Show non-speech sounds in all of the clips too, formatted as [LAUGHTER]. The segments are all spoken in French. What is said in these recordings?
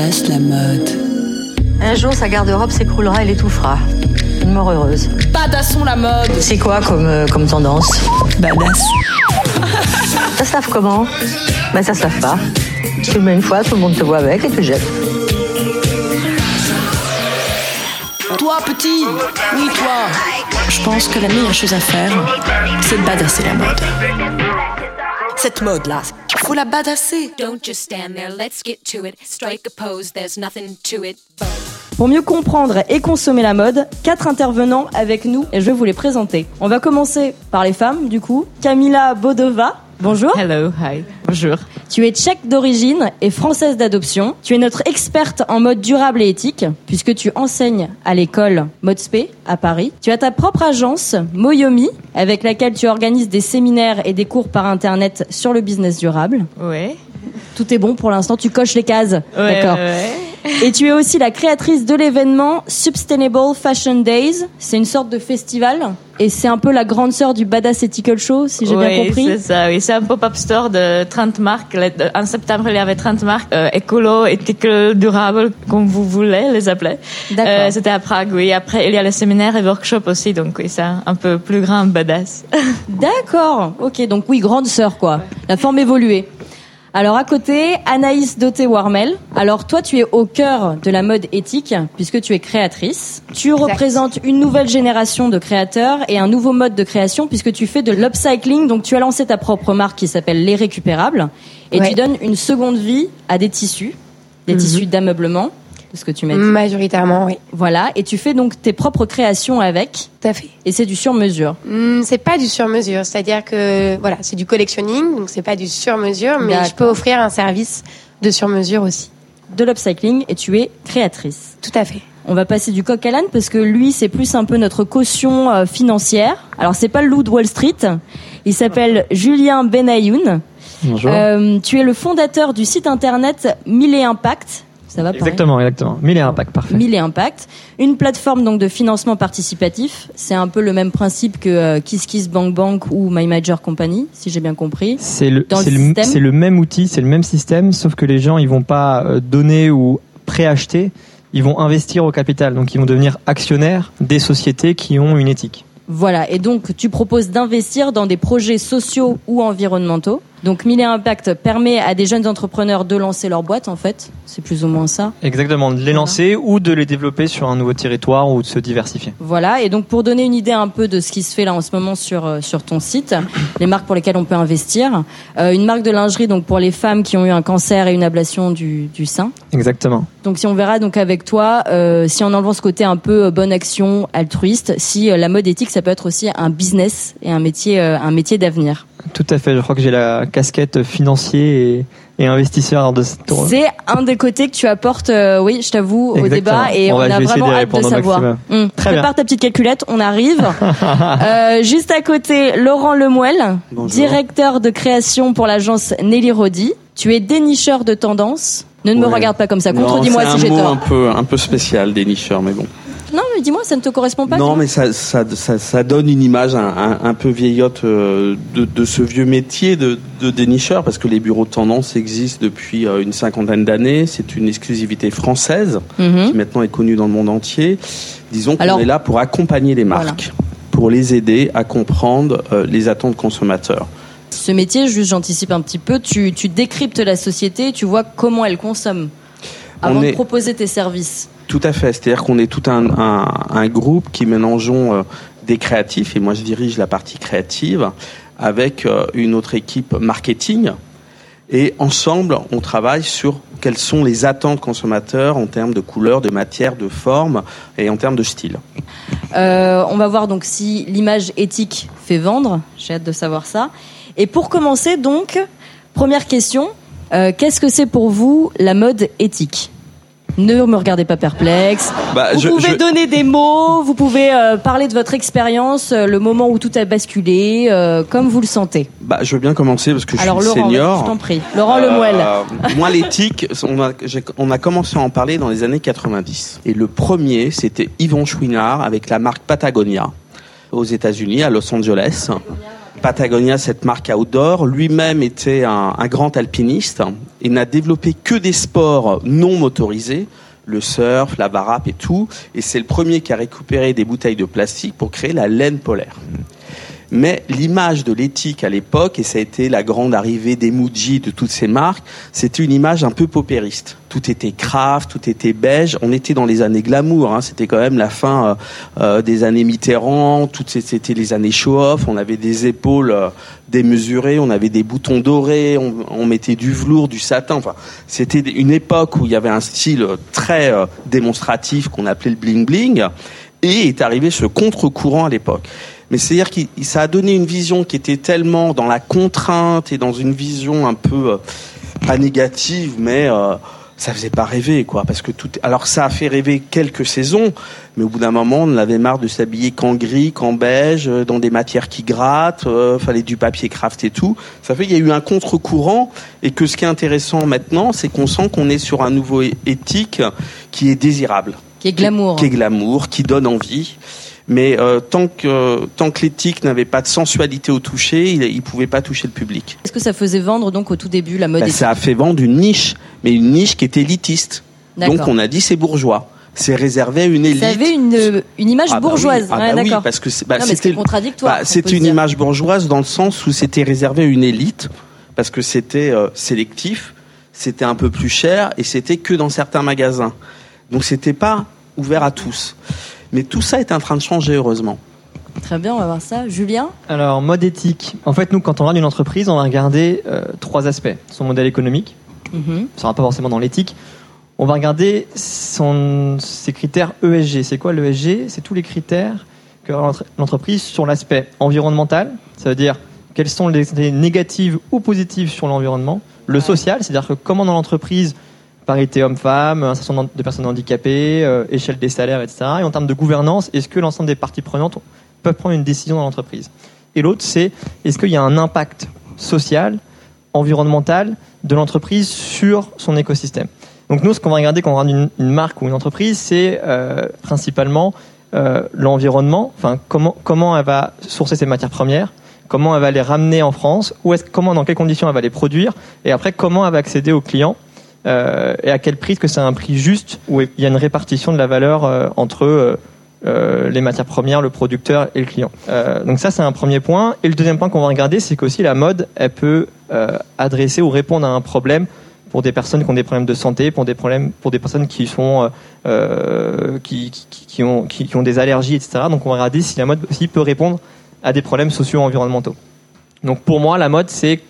badass la mode. Un jour, sa garde-robe s'écroulera et l'étouffera. Une mort heureuse. Badassons la mode. C'est quoi comme, euh, comme tendance? Badass. Ça se lave comment? Ben ça se lave pas. Tu le mets une fois, tout le monde te voit avec et tu jettes. Toi, petit. Oui, toi. Je pense que la meilleure chose à faire, c'est de badasser la mode. Cette mode-là, faut la badasser. Don't just stand there, let's get to it. Strike a pose, there's nothing to it. Pour mieux comprendre et consommer la mode, quatre intervenants avec nous et je vais vous les présenter. On va commencer par les femmes, du coup. Camila Bodova. Bonjour. Hello, hi, bonjour. Tu es tchèque d'origine et française d'adoption. Tu es notre experte en mode durable et éthique, puisque tu enseignes à l'école Modesp à Paris. Tu as ta propre agence, Moyomi, avec laquelle tu organises des séminaires et des cours par Internet sur le business durable. Ouais. Tout est bon pour l'instant, tu coches les cases. Ouais, D'accord. ouais, Et tu es aussi la créatrice de l'événement Sustainable Fashion Days. C'est une sorte de festival. Et c'est un peu la grande sœur du Badass Ethical Show, si j'ai bien Oui, compris. c'est ça, oui. C'est un pop-up store de 30 marques. En septembre, il y avait 30 marques euh, écolo, éthique, durable, comme vous voulez les appeler. D'accord. Euh, C'était à Prague, oui. Après, il y a le séminaire et workshop aussi, donc oui, c'est un peu plus grand badass. D'accord. Ok, donc oui, grande sœur, quoi. La forme évoluée. Alors à côté, Anaïs Doté-Warmel. Alors toi, tu es au cœur de la mode éthique puisque tu es créatrice. Tu représentes une nouvelle génération de créateurs et un nouveau mode de création puisque tu fais de l'upcycling. Donc tu as lancé ta propre marque qui s'appelle Les Récupérables et Ouais. tu donnes une seconde vie à des tissus, des tissus d'ameublement, de ce que tu m'as dit. Majoritairement, oui. Voilà, et tu fais donc tes propres créations avec Tout à fait. et c'est du sur-mesure. Hmm, c'est pas du sur-mesure, c'est-à-dire que voilà, c'est du collectionning, donc c'est pas du sur-mesure, mais je peux offrir un service de sur-mesure aussi. De l'upcycling et tu es créatrice. Tout à fait. On va passer du coq à l'âne parce que lui, c'est plus un peu notre caution euh, financière. Alors, c'est pas le loup de Wall Street. Il s'appelle Julien Benayoun. Bonjour. Euh, tu es le fondateur du site internet Mille et Impact. Ça va pareil exactement, exactement. Mille et impact, parfait. Mille et Impact, une plateforme donc de financement participatif. C'est un peu le même principe que euh, KissKissBankBank ou My Major Company, si j'ai bien compris. C'est le, c'est le, le même outil, c'est le même système, sauf que les gens, ils vont pas euh, donner ou préacheter, ils vont investir au capital. Donc, ils vont devenir actionnaires des sociétés qui ont une éthique. Voilà, et donc tu proposes d'investir dans des projets sociaux ou environnementaux. Donc Mille et Impact permet à des jeunes entrepreneurs de lancer leur boîte en fait, c'est plus ou moins ça. Exactement, de les lancer ou de les développer sur un nouveau territoire ou de se diversifier. Voilà, et donc pour donner une idée un peu de ce qui se fait là en ce moment sur euh, sur ton site, les marques pour lesquelles on peut investir, euh, une marque de lingerie donc pour les femmes qui ont eu un cancer et une ablation du, du sein. Exactement. Donc si on verra donc avec toi, euh, si en enlevant ce côté un peu euh, bonne action altruiste, si euh, la mode éthique ça peut être aussi un business et un métier euh, un métier d'avenir. Tout à fait. Je crois que j'ai la casquette financier et, et investisseur de cette tour. C'est un des côtés que tu apportes, euh, oui, je t'avoue, au débat et Bon, on bah, je a vais essayer vraiment hâte de savoir. Hum, Très Prépare ta petite calculette, on arrive. [LAUGHS] Euh, juste à côté, Laurent Lemuel, Bonjour. directeur de création pour l'agence Nelly Rodi. Tu es dénicheur de tendance. Ne me regarde pas comme ça. Contredis-moi c'est si un j'ai mot tort. un peu, un peu spécial, dénicheur, mais bon. Non, mais dis-moi, ça ne te correspond pas. non, mais ça, ça, ça, ça donne une image un, un, un peu vieillotte euh, de, de ce vieux métier de, de dénicheur, parce que les bureaux de tendance existent depuis euh, une cinquantaine d'années. C'est une exclusivité française Mhm. qui maintenant est connue dans le monde entier. Disons qu'on est là pour accompagner les marques, pour les aider à comprendre euh, les attentes consommateurs. Ce métier, juste j'anticipe un petit peu, tu, tu décryptes la société, tu vois comment elle consomme avant de proposer tes services. Tout à fait. C'est-à-dire qu'on est tout un, un, un groupe qui mélangeons euh, des créatifs, et moi je dirige la partie créative, avec euh, une autre équipe marketing. Et ensemble, on travaille sur quelles sont les attentes consommateurs en termes de couleur, de matière, de forme et en termes de style. Euh, on va voir donc si l'image éthique fait vendre. J'ai hâte de savoir ça. Et pour commencer, donc, première question euh, qu'est-ce que c'est pour vous la mode éthique? Ne me regardez pas perplexe. Bah, vous je- pouvez je- donner des mots, vous pouvez euh, parler de votre expérience, euh, le moment où tout a basculé, euh, comme vous le sentez. Bah, je veux bien commencer parce que je Alors suis Laurent, senior. je t'en prie. Laurent Lemuel. Moi, l'éthique, on a, j'ai- on a commencé à en parler dans les années 90. Et le premier, c'était Yvon Chouinard avec la marque Patagonia aux États-Unis, à Los Angeles. Patagonia, cette marque outdoor, lui-même était un, grand alpiniste et n'a développé que des sports non motorisés, le surf, la varap et tout. Et c'est le premier qui a récupéré des bouteilles de plastique pour créer la laine polaire. Mais l'image de l'éthique à l'époque, et ça a été la grande arrivée des Muji, de toutes ces marques, c'était une image un peu paupériste. Tout était craft, tout était beige. On était dans les années glamour. Hein. C'était quand même la fin euh, euh, des années Mitterrand. Toutes c'était les années show-off. On avait des épaules euh, démesurées, on avait des boutons dorés, on, on mettait du velours, du satin. Enfin, c'était une époque où il y avait un style très euh, démonstratif qu'on appelait le bling bling. Et est arrivé ce contre-courant à l'époque. Mais c'est-à-dire que ça a donné une vision qui était tellement dans la contrainte et dans une vision un peu euh, pas négative, mais euh, ça faisait pas rêver, quoi. Parce que tout. Alors ça a fait rêver quelques saisons, mais au bout d'un moment, on avait marre de s'habiller qu'en gris, qu'en beige, euh, dans des matières qui grattent. euh, fallait du papier craft et tout. Ça fait qu'il y a eu un contre-courant et que ce qui est intéressant maintenant, c'est qu'on sent qu'on est sur un nouveau éthique qui est désirable Qui est glamour. qui est glamour, qui donne envie. Mais euh, tant que tant que l'éthique n'avait pas de sensualité au toucher, il, il pouvait pas toucher le public. Est-ce que ça faisait vendre donc au tout début la mode éthique ça a fait vendre une niche, mais une niche qui était élitiste. Donc on a dit c'est bourgeois, c'est réservé à une élite. Ça avait une, euh, une image Ah bah bourgeoise. oui, ah Ouais, bah oui, d'accord. parce que c'est- bah, non, mais c'était c'est contradictoire. bah, c'était une dire. image bourgeoise dans le sens où c'était réservé à une élite, parce que c'était euh, sélectif, c'était un peu plus cher et c'était que dans certains magasins. Donc c'était pas ouvert à tous. Mais tout ça est en train de changer heureusement. Très bien, on va voir ça. Julien Alors, mode éthique. En fait, nous, quand on regarde une entreprise, on va regarder euh, trois aspects. Son modèle économique, Mhm. ça sera pas forcément dans l'éthique. On va regarder son, ses critères ESG. C'est quoi l'ESG C'est tous les critères que l'entre- l'entreprise sur l'aspect environnemental, ça veut dire quelles sont les les négatives ou positives sur l'environnement. Le social, c'est-à-dire que comment dans l'entreprise, parité homme-femme, insertion de personnes handicapées, euh, échelle des salaires, etc. Et en termes de gouvernance, est-ce que l'ensemble des parties prenantes peuvent prendre une décision dans l'entreprise? Et l'autre, c'est est-ce qu'il y a un impact social, environnemental de l'entreprise sur son écosystème? Donc nous, ce qu'on va regarder quand on regarde une, marque ou une entreprise, c'est euh, principalement euh, l'environnement, enfin comment comment elle va sourcer ses matières premières, comment elle va les ramener en France, comment dans quelles conditions elle va les produire, et après comment elle va accéder aux clients? Euh, et à quel prix Est-ce que c'est un prix juste où il y a une répartition de la valeur euh, entre euh, les matières premières, le producteur et le client? Donc ça c'est un premier point. Et le deuxième point qu'on va regarder, c'est qu'aussi la mode, elle peut adresser ou répondre à un problème pour des personnes qui ont des problèmes de santé, pour des problèmes, pour des personnes qui sont qui, ont qui, ont des allergies, etc. Donc on va regarder si la mode aussi peut répondre à des problèmes socio-environnementaux. Donc pour moi, la mode, c'est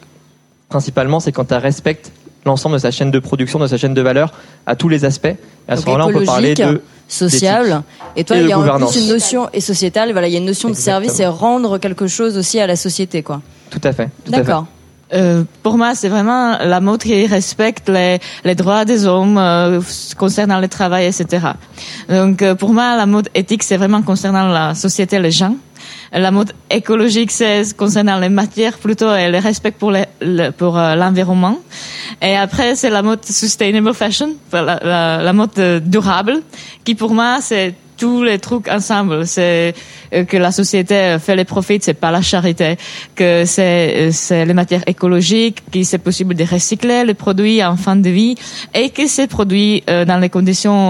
principalement c'est quand elle respecte l'ensemble de sa chaîne de production, de sa chaîne de valeur, à tous les aspects. Et à ce moment-là, on peut parler de Social. Et toi, Et il y a en plus une notion et sociétale. Voilà, il y a une notion de service et rendre quelque chose aussi à la société, quoi. tout à fait. tout à fait. D'accord. Euh, pour moi, c'est vraiment la mode qui respecte les, les droits des hommes euh, concernant le travail, etc. Donc, euh, pour moi, la mode éthique, c'est vraiment concernant la société, les gens. La mode écologique, c'est concernant les matières plutôt et le respect pour pour euh, l'environnement. Et après, c'est la mode sustainable fashion, la mode euh, durable, qui pour moi, c'est tous les trucs ensemble. C'est euh, que la société fait les profits, c'est pas la charité. Que c'est euh, c'est les matières écologiques, que c'est possible de recycler les produits en fin de vie et que c'est produit euh, dans les conditions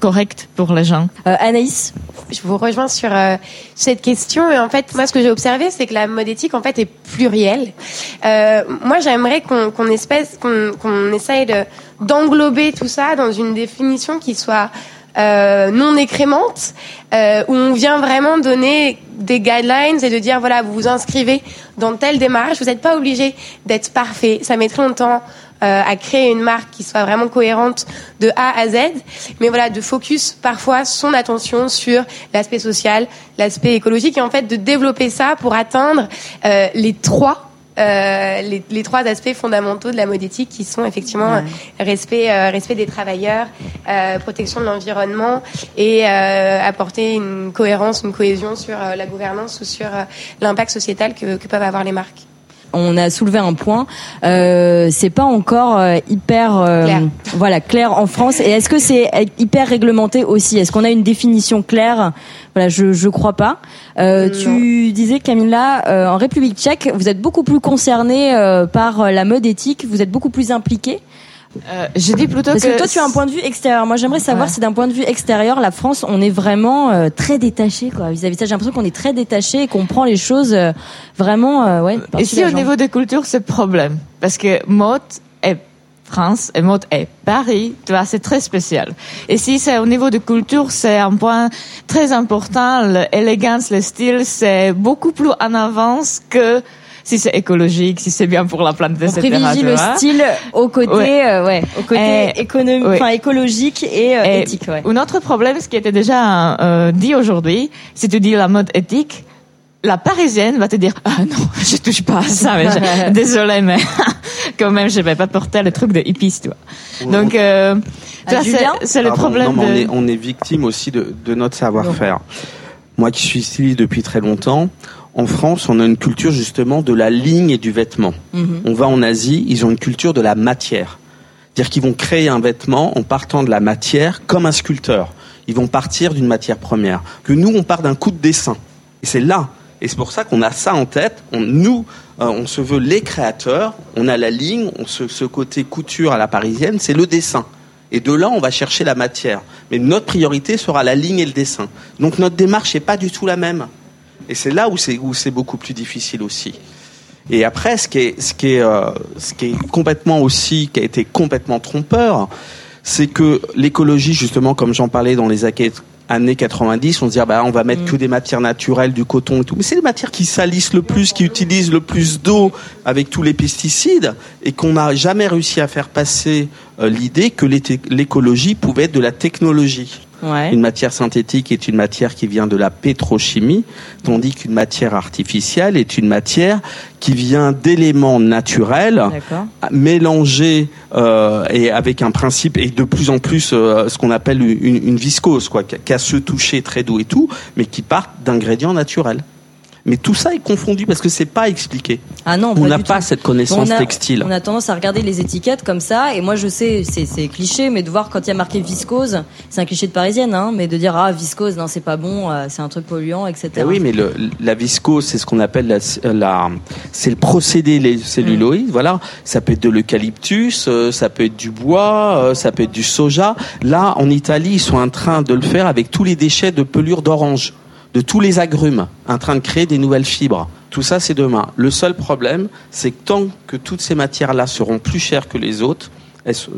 correctes pour les gens. Euh, Anaïs, Je vous rejoins sur euh, cette question et en fait moi ce que j'ai observé c'est que la mode éthique en fait est plurielle. Euh, moi j'aimerais qu'on qu'on espèce qu'on qu'on essaye de d'englober tout ça dans une définition qui soit euh, non écrémente euh, où on vient vraiment donner des guidelines et de dire voilà vous vous inscrivez dans telle démarche vous n'êtes pas obligé d'être parfait ça mettrait longtemps euh, à créer une marque qui soit vraiment cohérente de A à Z, mais voilà, de focus parfois son attention sur l'aspect social, l'aspect écologique, et en fait de développer ça pour atteindre euh, les trois. Euh, les, les trois aspects fondamentaux de la mode éthique qui sont effectivement Ouais. respect euh, respect des travailleurs, euh, protection de l'environnement et euh, apporter une cohérence, une cohésion sur la gouvernance ou sur l'impact sociétal que, que peuvent avoir les marques. On a soulevé un point. Euh, c'est pas encore euh, hyper euh, Clair. voilà clair en France. Et est-ce que c'est hyper réglementé aussi? Est-ce qu'on a une définition claire? Voilà, je je crois pas. Euh, tu disais Camilla, euh, en République Tchèque, vous êtes beaucoup plus concerné euh, par la mode éthique. Vous êtes beaucoup plus impliqué. Euh, je dis plutôt Parce que toi, tu as un point de vue extérieur. Moi, j'aimerais savoir Ouais. si d'un point de vue extérieur, la France, on est vraiment euh, très détaché, quoi. Vis-à-vis de ça, j'ai l'impression qu'on est très détaché et qu'on prend les choses euh, vraiment, euh, ouais. Ici, la au jambe. niveau des cultures, c'est problème? Parce que mode est France et mode est Paris, tu vois, c'est très spécial. Et si c'est au niveau de culture, c'est un point très important. L'élégance, le style, c'est beaucoup plus en avance que si c'est écologique, si c'est bien pour la planète, On etc. privilégie tu le vois. style au côté, Ouais. euh, ouais, au côté Et- économique, ouais. enfin écologique et, euh, Et éthique, ouais. Un autre problème, ce qui était déjà euh, dit aujourd'hui, si tu dis la mode éthique, la parisienne va te dire ah non [LAUGHS] je touche pas à ça mais je- [LAUGHS] désolé mais [LAUGHS] quand même je vais pas porter le truc de hippies tu vois donc euh, tu Ah, vois, c'est- le problème non, mais de on, est, on est victime aussi de, de notre savoir-faire. Moi qui suis styliste depuis très longtemps, en France, on a une culture justement de la ligne et du vêtement. Mhm. On va en Asie, ils ont une culture de la matière. C'est-à-dire qu'ils vont créer un vêtement en partant de la matière comme un sculpteur. Ils vont partir d'une matière première. Que nous, on part d'un coup de dessin. Et c'est là. Et c'est pour ça qu'on a ça en tête. On, nous, euh, on se veut les créateurs. On a la ligne, on se, ce côté couture à la parisienne, c'est le dessin. Et de là, on va chercher la matière. Mais notre priorité sera la ligne et le dessin. Donc notre démarche n'est pas du tout la même. Et c'est là où c'est où c'est beaucoup plus difficile aussi. Et après, ce qui est ce qui est euh, ce qui est complètement aussi qui a été complètement trompeur, c'est que l'écologie justement, comme j'en parlais dans les années 90, on se dit ah bah on va mettre que des matières naturelles, du coton et tout. Mais c'est les matières qui salissent le plus, qui utilisent le plus d'eau avec tous les pesticides, et qu'on n'a jamais réussi à faire passer euh, l'idée que l'écologie pouvait être de la technologie. Ouais. Une matière synthétique est une matière qui vient de la pétrochimie, tandis qu'une matière artificielle est une matière qui vient d'éléments naturels mélangés euh, et avec un principe et de plus en plus euh, ce qu'on appelle une, une viscose, quoi, a ce toucher très doux et tout, mais qui partent d'ingrédients naturels. Mais tout ça est confondu parce que c'est pas expliqué. Ah non, On n'a pas tout. cette connaissance on a, textile. On a tendance à regarder les étiquettes comme ça, et moi je sais, c'est, c'est cliché, mais de voir quand il y a marqué viscose, c'est un cliché de parisienne, hein, mais de dire ah viscose, non c'est pas bon, euh, c'est un truc polluant, etc. Eh oui, mais le, la viscose, c'est ce qu'on appelle la, la c'est le procédé les celluloïdes. Voilà, ça peut être de l'eucalyptus, euh, ça peut être du bois, euh, ça peut être du soja. Là, en Italie, ils sont en train de le faire avec tous les déchets de pelure d'orange, de tous les agrumes, en train de créer des nouvelles fibres. Tout ça, c'est demain. Le seul problème, c'est que tant que toutes ces matières-là seront plus chères que les autres,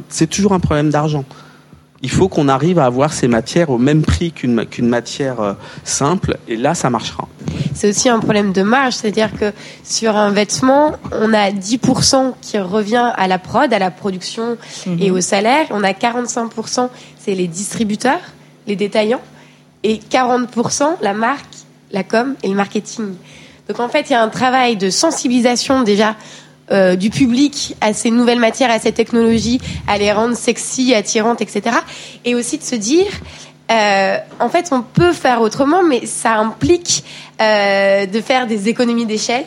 c'est toujours un problème d'argent. Il faut qu'on arrive à avoir ces matières au même prix qu'une ma- qu'une matière euh, simple, et là, ça marchera. c'est aussi un problème de marge, c'est-à-dire que sur un vêtement, on a 10% qui revient à la prod, à la production et au salaire. On a 45%, c'est les distributeurs, les détaillants, et 40% la marque, la com et le marketing. Donc en fait, il y a un travail de sensibilisation déjà euh, du public à ces nouvelles matières, à ces technologies, à les rendre sexy, attirantes, etc. Et aussi de se dire, euh, en fait, on peut faire autrement, mais ça implique euh, de faire des économies d'échelle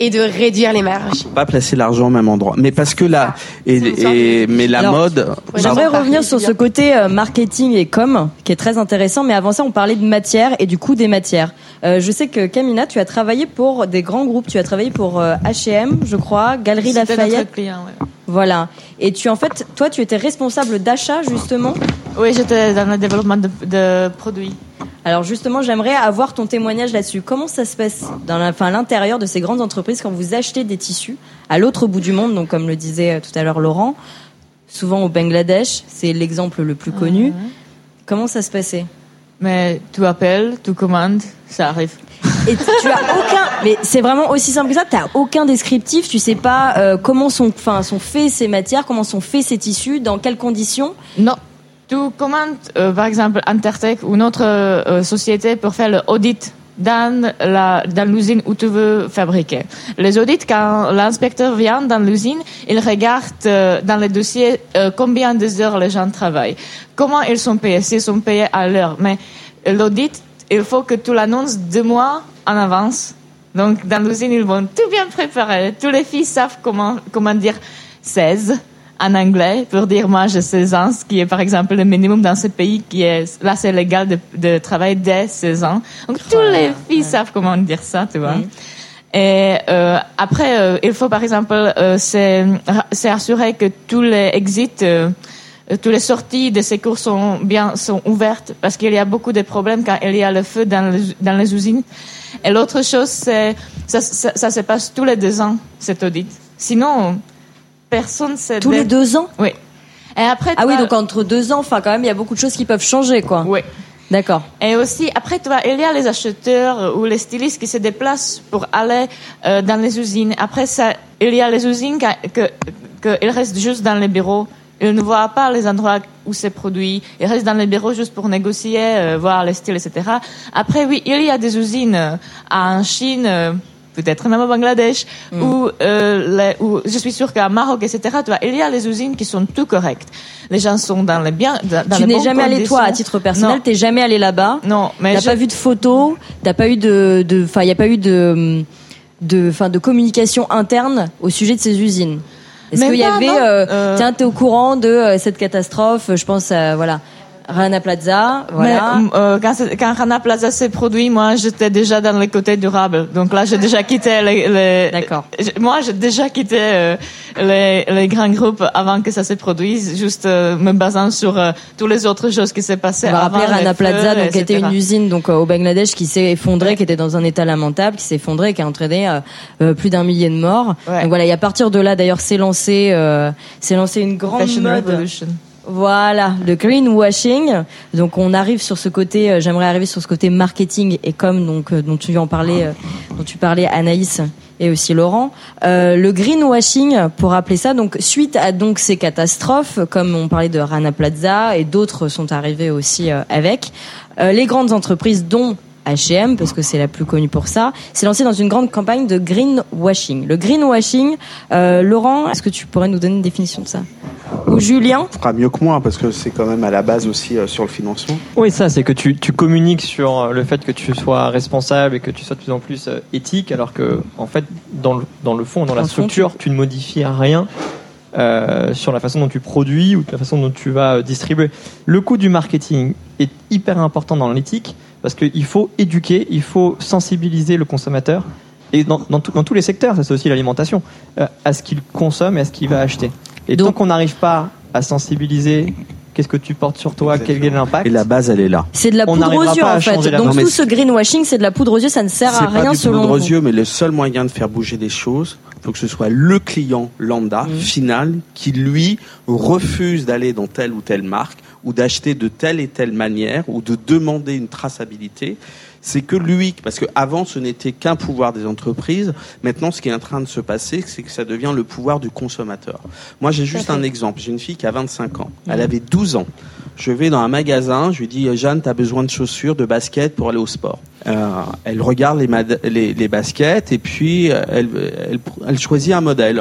et de réduire les marges. pas placer l'argent au même endroit. Mais parce que là, et, sorte et- de- mais la Alors, mode, J'aimerais revenir sur ce côté euh, marketing et com, qui est très intéressant, mais avant ça, on parlait de matière et du coût des matières. Euh, je sais que Camina, tu as travaillé pour des grands groupes, tu as travaillé pour H&M, je crois, Galerie Lafayette, notre client, ouais. voilà. Et tu, en fait, toi, tu étais responsable d'achat, justement. Oui, j'étais dans le développement de, de produits. Alors justement, j'aimerais avoir ton témoignage là-dessus. Comment ça se passe dans la- enfin, à l'intérieur de ces grandes entreprises quand vous achetez des tissus à l'autre bout du monde, donc comme le disait euh, tout à l'heure Laurent, souvent au Bangladesh, c'est l'exemple le plus connu. Comment ça se passait? Mais tu appelles, tu commandes, ça arrive. Et tu as aucun, mais c'est vraiment aussi simple que ça. T'as aucun descriptif. Tu sais pas euh, comment sont, enfin, sont faits ces matières, comment sont faits ces tissus, dans quelles conditions? Non. Tu commandes, euh, par exemple, Intertech ou une autre euh, société pour faire l'audit dans la dans l'usine où tu veux fabriquer. Les audits, quand l'inspecteur vient dans l'usine, il regarde euh, dans les dossiers euh, combien de heures les gens travaillent, comment ils sont payés, s'ils sont payés à l'heure. Mais l'audit, il faut que tu l'annonces deux mois en avance Donc, dans l'usine, ils vont tout bien préparer. Tous les filles savent comment, comment dire 16 en anglais pour dire moi j'ai 16 ans, ce qui est par exemple le minimum dans ce pays qui est là c'est légal de, de travailler dès 16 ans. Donc tous les filles savent comment dire ça, tu vois. Et euh, après, euh, il faut par exemple euh, c'est assurer que tous les exits, euh, toutes les sorties de ces cours sont bien sont ouvertes parce qu'il y a beaucoup de problèmes quand il y a le feu dans les, dans les usines. Et l'autre chose, c'est ça, ça, ça se passe tous les deux ans cet audit. Sinon, personne. Tous les deux ans Oui. Et après, Ah oui, donc entre deux ans, enfin quand même, il y a beaucoup de choses qui peuvent changer, quoi. Oui. D'accord. Et aussi, après, tu vois, il y a les acheteurs ou les stylistes qui se déplacent pour aller euh, dans les usines. Après ça, il y a les usines qui- que, que, restent juste dans les bureaux. Ils ne voient pas les endroits où c'est produit. Ils restent dans les bureaux juste pour négocier, euh, voir les styles, etc. Après, oui, il y a des usines euh, en Chine, euh, peut-être même au Bangladesh, où, euh, les, où je suis sûre qu'à Maroc, etc. Tu vois, il y a les usines qui sont tout correctes. Les gens sont dans les biens, dans, tu n'es jamais allé toi à titre personnel, t'es jamais allé là-bas. Non, mais T'as je- pas vu de photos, t'as pas eu de, de, enfin, il y a pas eu de, de, enfin, de communication interne au sujet de ces usines. Est-ce qu'il y avait, euh, Euh, tiens, t'es au courant de euh, cette catastrophe Je pense, voilà, Rana Plaza, voilà. Mais euh, quand, quand Rana Plaza s'est produit, moi j'étais déjà dans le côté durable. Donc là, j'ai déjà quitté les. les D'accord. Moi, j'ai déjà quitté euh, les, les grands groupes avant que ça se produise, juste euh, me basant sur euh, toutes les autres choses qui s'est passées On va avant. rappeler les Rana feux, Plaza, donc qui était une usine donc euh, au Bangladesh qui s'est effondrée, qui était dans un état lamentable, qui s'est effondrée, qui a entraîné euh, plus d'un millier de morts. Ouais. Donc voilà, et à partir de là, d'ailleurs, s'est lancé, euh, s'est lancé une grande Fashion mode. Revolution. Voilà, le greenwashing. Donc on arrive sur ce côté, euh, j'aimerais arriver sur ce côté marketing et comme donc euh, dont tu en parlais, euh, dont tu parlais Anaïs et aussi Laurent. Le greenwashing, pour appeler ça, donc suite à donc ces catastrophes, comme on parlait de Rana Plaza et d'autres sont arrivés aussi avec, les grandes entreprises dont H&M, parce que c'est la plus connue pour ça, s'est lancée dans une grande campagne de greenwashing. Le greenwashing, euh, Laurent, est-ce que tu pourrais nous donner une définition de ça? Ou Julien? Fera mieux que moi parce que c'est quand même à la base aussi euh, sur le financement. Oui, ça, c'est que tu, tu communiques sur euh, le fait que tu sois responsable et que tu sois de plus en plus euh, éthique, alors que, en fait, dans le, dans le fond, dans la fond, structure, tu ne modifies rien euh, sur la façon dont tu produis ou la façon dont tu vas euh, distribuer. Le coût du marketing est hyper important dans l'éthique parce qu'il faut éduquer, il faut sensibiliser le consommateur et dans, dans, tout- dans tous les secteurs, ça c'est aussi l'alimentation, euh, à ce qu'il consomme et à ce qu'il va acheter. Et Donc- tant qu'on n'arrive pas à sensibiliser qu'est-ce que tu portes sur toi, quel est l'impact, Et la base, elle est là. C'est de la On poudre aux yeux pas en fait. Donc tout ce greenwashing, c'est de la poudre aux yeux, ça ne sert C'est à pas rien du selon poudre aux yeux, mais le seul moyen de faire bouger les choses, il faut que ce soit le client lambda, Mhm. final, qui lui refuse d'aller dans telle ou telle marque, ou d'acheter de telle et telle manière, ou de demander une traçabilité. C'est que lui, parce que avant ce n'était qu'un pouvoir des entreprises. Maintenant, ce qui est en train de se passer, c'est que ça devient le pouvoir du consommateur. Moi, j'ai juste un exemple. J'ai une fille qui a 25 ans. Elle avait 12 ans. Je vais dans un magasin, je lui dis Jeanne, tu as besoin de chaussures, de baskets pour aller au sport. Euh, elle regarde les, mad- les, les baskets et puis euh, elle, elle, elle choisit un modèle.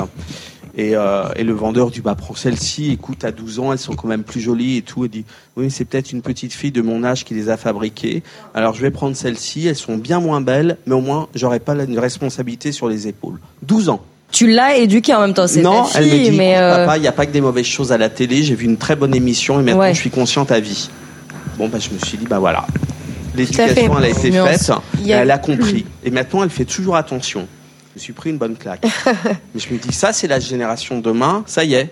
Et, euh, et le vendeur dit bah prends celle-ci, écoute à 12 ans elles sont quand même plus jolies et tout. Elle dit oui c'est peut-être une petite fille de mon âge qui les a fabriquées. Alors je vais prendre celle-ci, elles sont bien moins belles, mais au moins j'aurai pas la une responsabilité sur les épaules. 12 ans. Tu l'as éduqué en même temps, c'est Non, ta elle me dit, mais euh, papa, il n'y a pas que des mauvaises choses à la télé. J'ai vu une très bonne émission et maintenant Ouais. je suis consciente à vie. Bon, bah, je me suis dit, bah voilà. L'éducation, elle a été faite, a- elle a compris. Et maintenant, elle fait toujours attention. Je me suis pris une bonne claque. [LAUGHS] Mais je me dis, ça, c'est la génération de demain. Ça y est.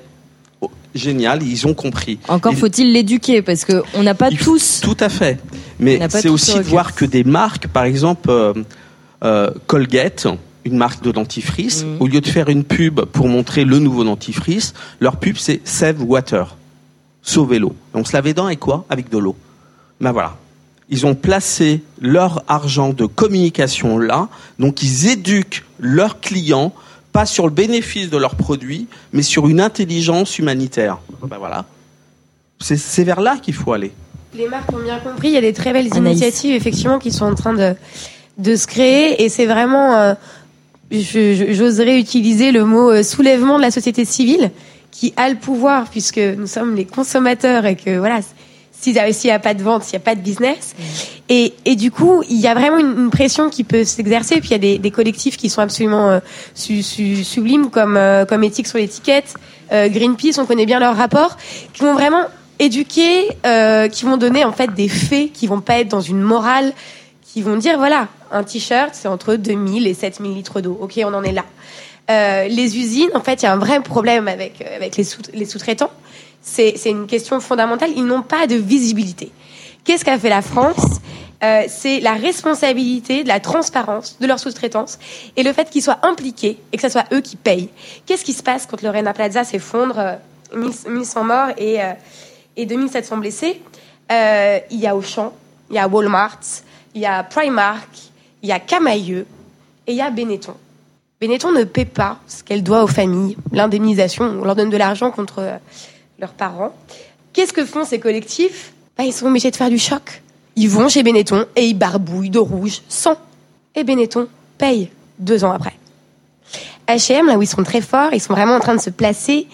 Oh, génial, ils ont compris. encore faut-il l'éduquer parce que on n'a pas il tous. Tout à fait. Mais c'est aussi de voir que des marques, par exemple euh, euh, Colgate, une marque de dentifrice, Mhm. au lieu de faire une pub pour montrer le nouveau dentifrice, leur pub c'est Save Water, sauver l'eau. On se lave les dents avec quoi? Avec de l'eau. Ben voilà. Ils ont placé leur argent de communication là, donc ils éduquent leurs clients pas sur le bénéfice de leurs produits, mais sur une intelligence humanitaire. Ben voilà. C'est vers là qu'il faut aller. Les marques ont bien compris. Il y a des très belles Anaïs. initiatives effectivement qui sont en train de de se créer et c'est vraiment, euh, j'oserais utiliser le mot euh, soulèvement de la société civile qui a le pouvoir puisque nous sommes les consommateurs et que voilà, s'il n'y a, pas de vente, s'il n'y a pas de business. Et, et du coup, il y a vraiment une, une pression qui peut s'exercer. Puis il y a des, des collectifs qui sont absolument euh, su- su- sublimes, comme, euh, comme Éthique sur l'étiquette, euh, Greenpeace, on connaît bien leur rapport, qui vont vraiment éduquer, euh, qui vont donner en fait des faits, qui vont pas être dans une morale, qui vont dire voilà, un t-shirt c'est entre 2000 et 7000 litres d'eau. Ok, on en est là. Euh, les usines, en fait, il y a un vrai problème avec euh, avec les sous les sous-traitants. C'est une question fondamentale. Ils n'ont pas de visibilité. Qu'est-ce qu'a fait la France? Euh, C'est la responsabilité de la transparence de leur sous-traitance et le fait qu'ils soient impliqués et que ce soit eux qui payent. Qu'est-ce qui se passe quand le Rena Plaza s'effondre, euh, 1000 1100 morts et euh, et 2700 blessés? Euh, Il y a Auchan, il y a Walmart, il y a Primark, il y a Camailleux et il y a Benetton. Benetton ne paie pas ce qu'elle doit aux familles, l'indemnisation. On leur donne de l'argent contre euh, leurs parents. Qu'est-ce que font ces collectifs? Bah, Ils sont obligés de faire du choc. Ils vont chez Benetton et ils barbouillent de rouge sans. Et Benetton paye deux ans après. H&M, là où ils sont très forts, ils sont vraiment en train de se placer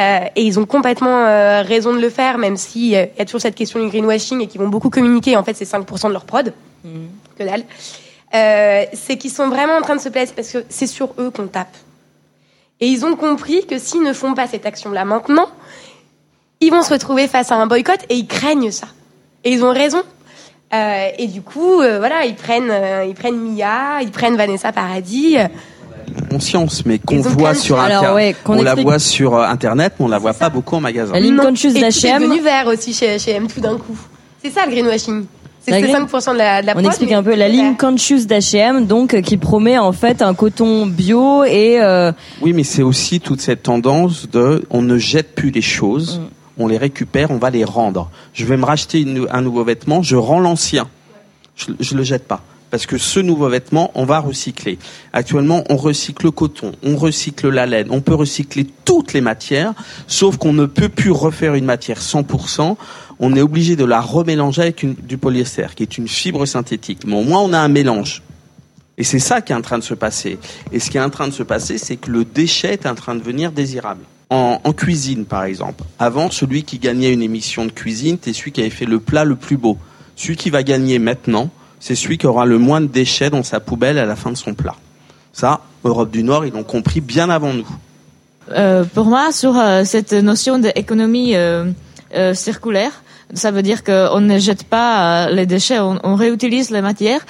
euh, et ils ont complètement euh, raison de le faire, même s'il y a toujours cette question du greenwashing et qu'ils vont beaucoup communiquer. En fait, c'est 5% de leur prod. Que dalle. Euh, c'est qu'ils sont vraiment en train de se placer parce que c'est sur eux qu'on tape. Et ils ont compris que s'ils ne font pas cette action-là maintenant, ils vont se retrouver face à un boycott et ils craignent ça. Et ils ont raison. Euh, et du coup, euh, voilà, ils prennent, euh, ils prennent Mia, ils prennent Vanessa Paradis. euh, conscience, mais qu'on voit sur choses. Inter- Alors, ouais, qu'on on la voit sur internet, mais on la voit pas beaucoup en magasin. La tout est d'H&M. devenu vert aussi chez H&M tout d'un coup. C'est ça le greenwashing. C'est La que c'est green- 5% de la, de la On prod, explique un peu c'est la ligne conscious d'H&M, donc qui promet en fait un coton bio et euh, Oui, mais c'est aussi toute cette tendance de on ne jette plus les choses, on les récupère, on va les rendre. Je vais me racheter un nouveau vêtement, je rends l'ancien. Je, je le jette pas. Parce que ce nouveau vêtement, on va recycler. Actuellement, on recycle le coton, on recycle la laine, on peut recycler toutes les matières, sauf qu'on ne peut plus refaire une matière 100%. On est obligé de la remélanger avec du polyester, qui est une fibre synthétique. Mais au moins, on a un mélange. Et c'est ça qui est en train de se passer. Et ce qui est en train de se passer, c'est que le déchet est en train de devenir désirable. En, cuisine, par exemple. Avant, celui qui gagnait une émission de cuisine, c'était celui qui avait fait le plat le plus beau. Celui qui va gagner maintenant, c'est celui qui aura le moins de déchets dans sa poubelle à la fin de son plat. Ça, Europe du Nord, ils l'ont compris bien avant nous. Euh, pour moi, sur euh, cette notion d'économie euh, circulaire, ça veut dire qu'on ne jette pas euh, les déchets, on, on réutilise les matières.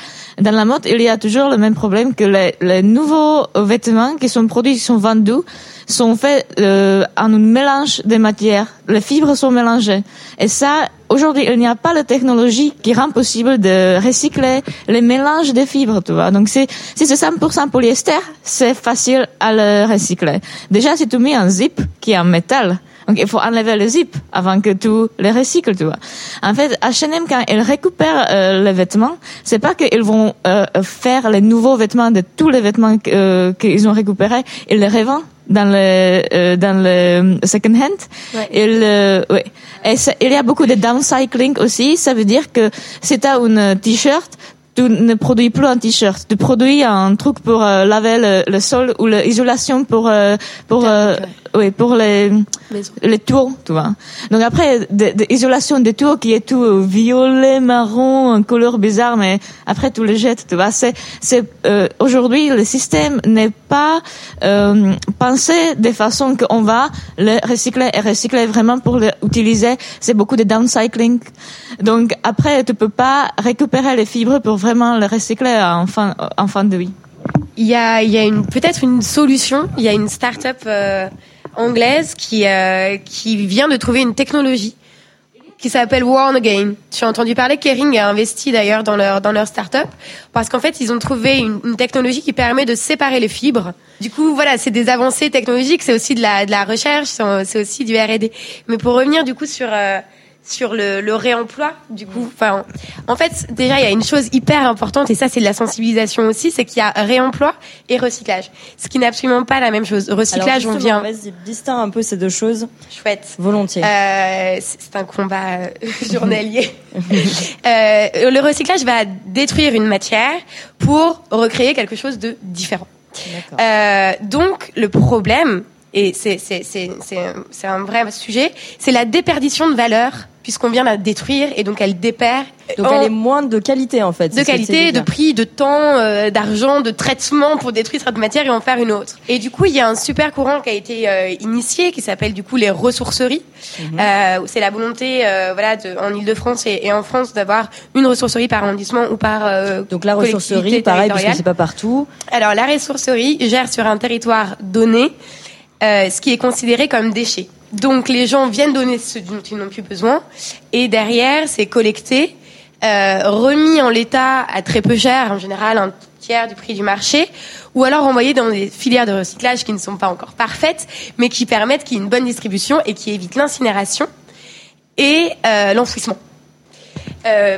Dans la mode, il y a toujours le même problème que les, les nouveaux vêtements qui sont produits, qui sont vendus, sont faits euh, en un mélange des matières. Les fibres sont mélangées. Et ça, aujourd'hui, il n'y a pas la technologie qui rend possible de recycler les mélanges des fibres, tu vois. Donc, si c'est 100% polyester, c'est facile à le recycler. Déjà, si tu mets un zip qui est en métal, donc il faut enlever le zip avant que tu les recycles, tu vois. En fait, H&M, quand ils récupèrent euh, les vêtements, c'est pas qu'ils vont euh, faire les nouveaux vêtements de tous les vêtements euh, qu'ils ont récupérés, ils les revendent dans le euh, dans le second hand. Ouais. Euh, ouais. Et ça- il y a beaucoup de downcycling aussi. Ça veut dire que si tu as une t-shirt, tu ne produis plus un t-shirt. Tu produis un truc pour euh, laver le, le sol ou l'isolation pour euh, pour euh, oui pour les Maison. les tours, tu vois. Donc après, de, de isolation des tours qui est tout violet, marron, en couleur bizarre, mais après tu le jettes, tu vois. C'est, c'est euh, aujourd'hui le système n'est pas euh, pensé de façon qu'on va le recycler et recycler vraiment pour l'utiliser. C'est beaucoup de downcycling. Donc après, tu peux pas récupérer les fibres pour vraiment le recycler en fin en fin de vie. Il y a, peut-être une solution. Il y a une start-up euh, anglaise qui, euh, qui vient de trouver une technologie qui s'appelle Worn Again. Tu as entendu parler, Kering a investi d'ailleurs dans leur, dans start-up parce qu'en fait, ils ont trouvé une, technologie qui permet de séparer les fibres. Du coup, voilà, c'est des avancées technologiques, c'est aussi de la, recherche, c'est c'est aussi du R&D. Mais pour revenir du coup sur, euh, sur le, le réemploi, du coup, enfin, en fait, déjà, il y a une chose hyper importante, et ça, c'est de la sensibilisation aussi, c'est qu'il y a réemploi et recyclage. Ce qui n'est absolument pas la même chose. Recyclage, Alors, on vient Vas-y, distingue un peu ces deux choses. chouette. Volontiers. Euh, c'est un combat euh, [LAUGHS] journalier. [LAUGHS] Euh, le recyclage va détruire une matière pour recréer quelque chose de différent. D'accord. Euh, donc le problème, et c'est un vrai sujet, c'est la déperdition de valeur puisqu'on vient la détruire et donc elle déperd. Donc en- elle est moins de qualité en fait. de qualité, de prix, de temps, euh, d'argent, de traitement pour détruire cette matière et en faire une autre. Et du coup, il y a un super courant qui a été euh, initié qui s'appelle du coup les ressourceries. Mhm. Euh, c'est la volonté, euh, voilà, de, en Île-de-France et, et en France d'avoir une ressourcerie par arrondissement ou par euh, Donc la ressourcerie, pareil, parce que c'est pas partout. Alors la ressourcerie gère sur un territoire donné euh, ce qui est considéré comme déchet. Donc les gens viennent donner ce dont ils n'ont plus besoin et derrière c'est collecté, euh, remis en l'état à très peu cher, en général un tiers du prix du marché, ou alors envoyé dans des filières de recyclage qui ne sont pas encore parfaites, mais qui permettent qu'il y ait une bonne distribution et qui évitent l'incinération et euh, l'enfouissement.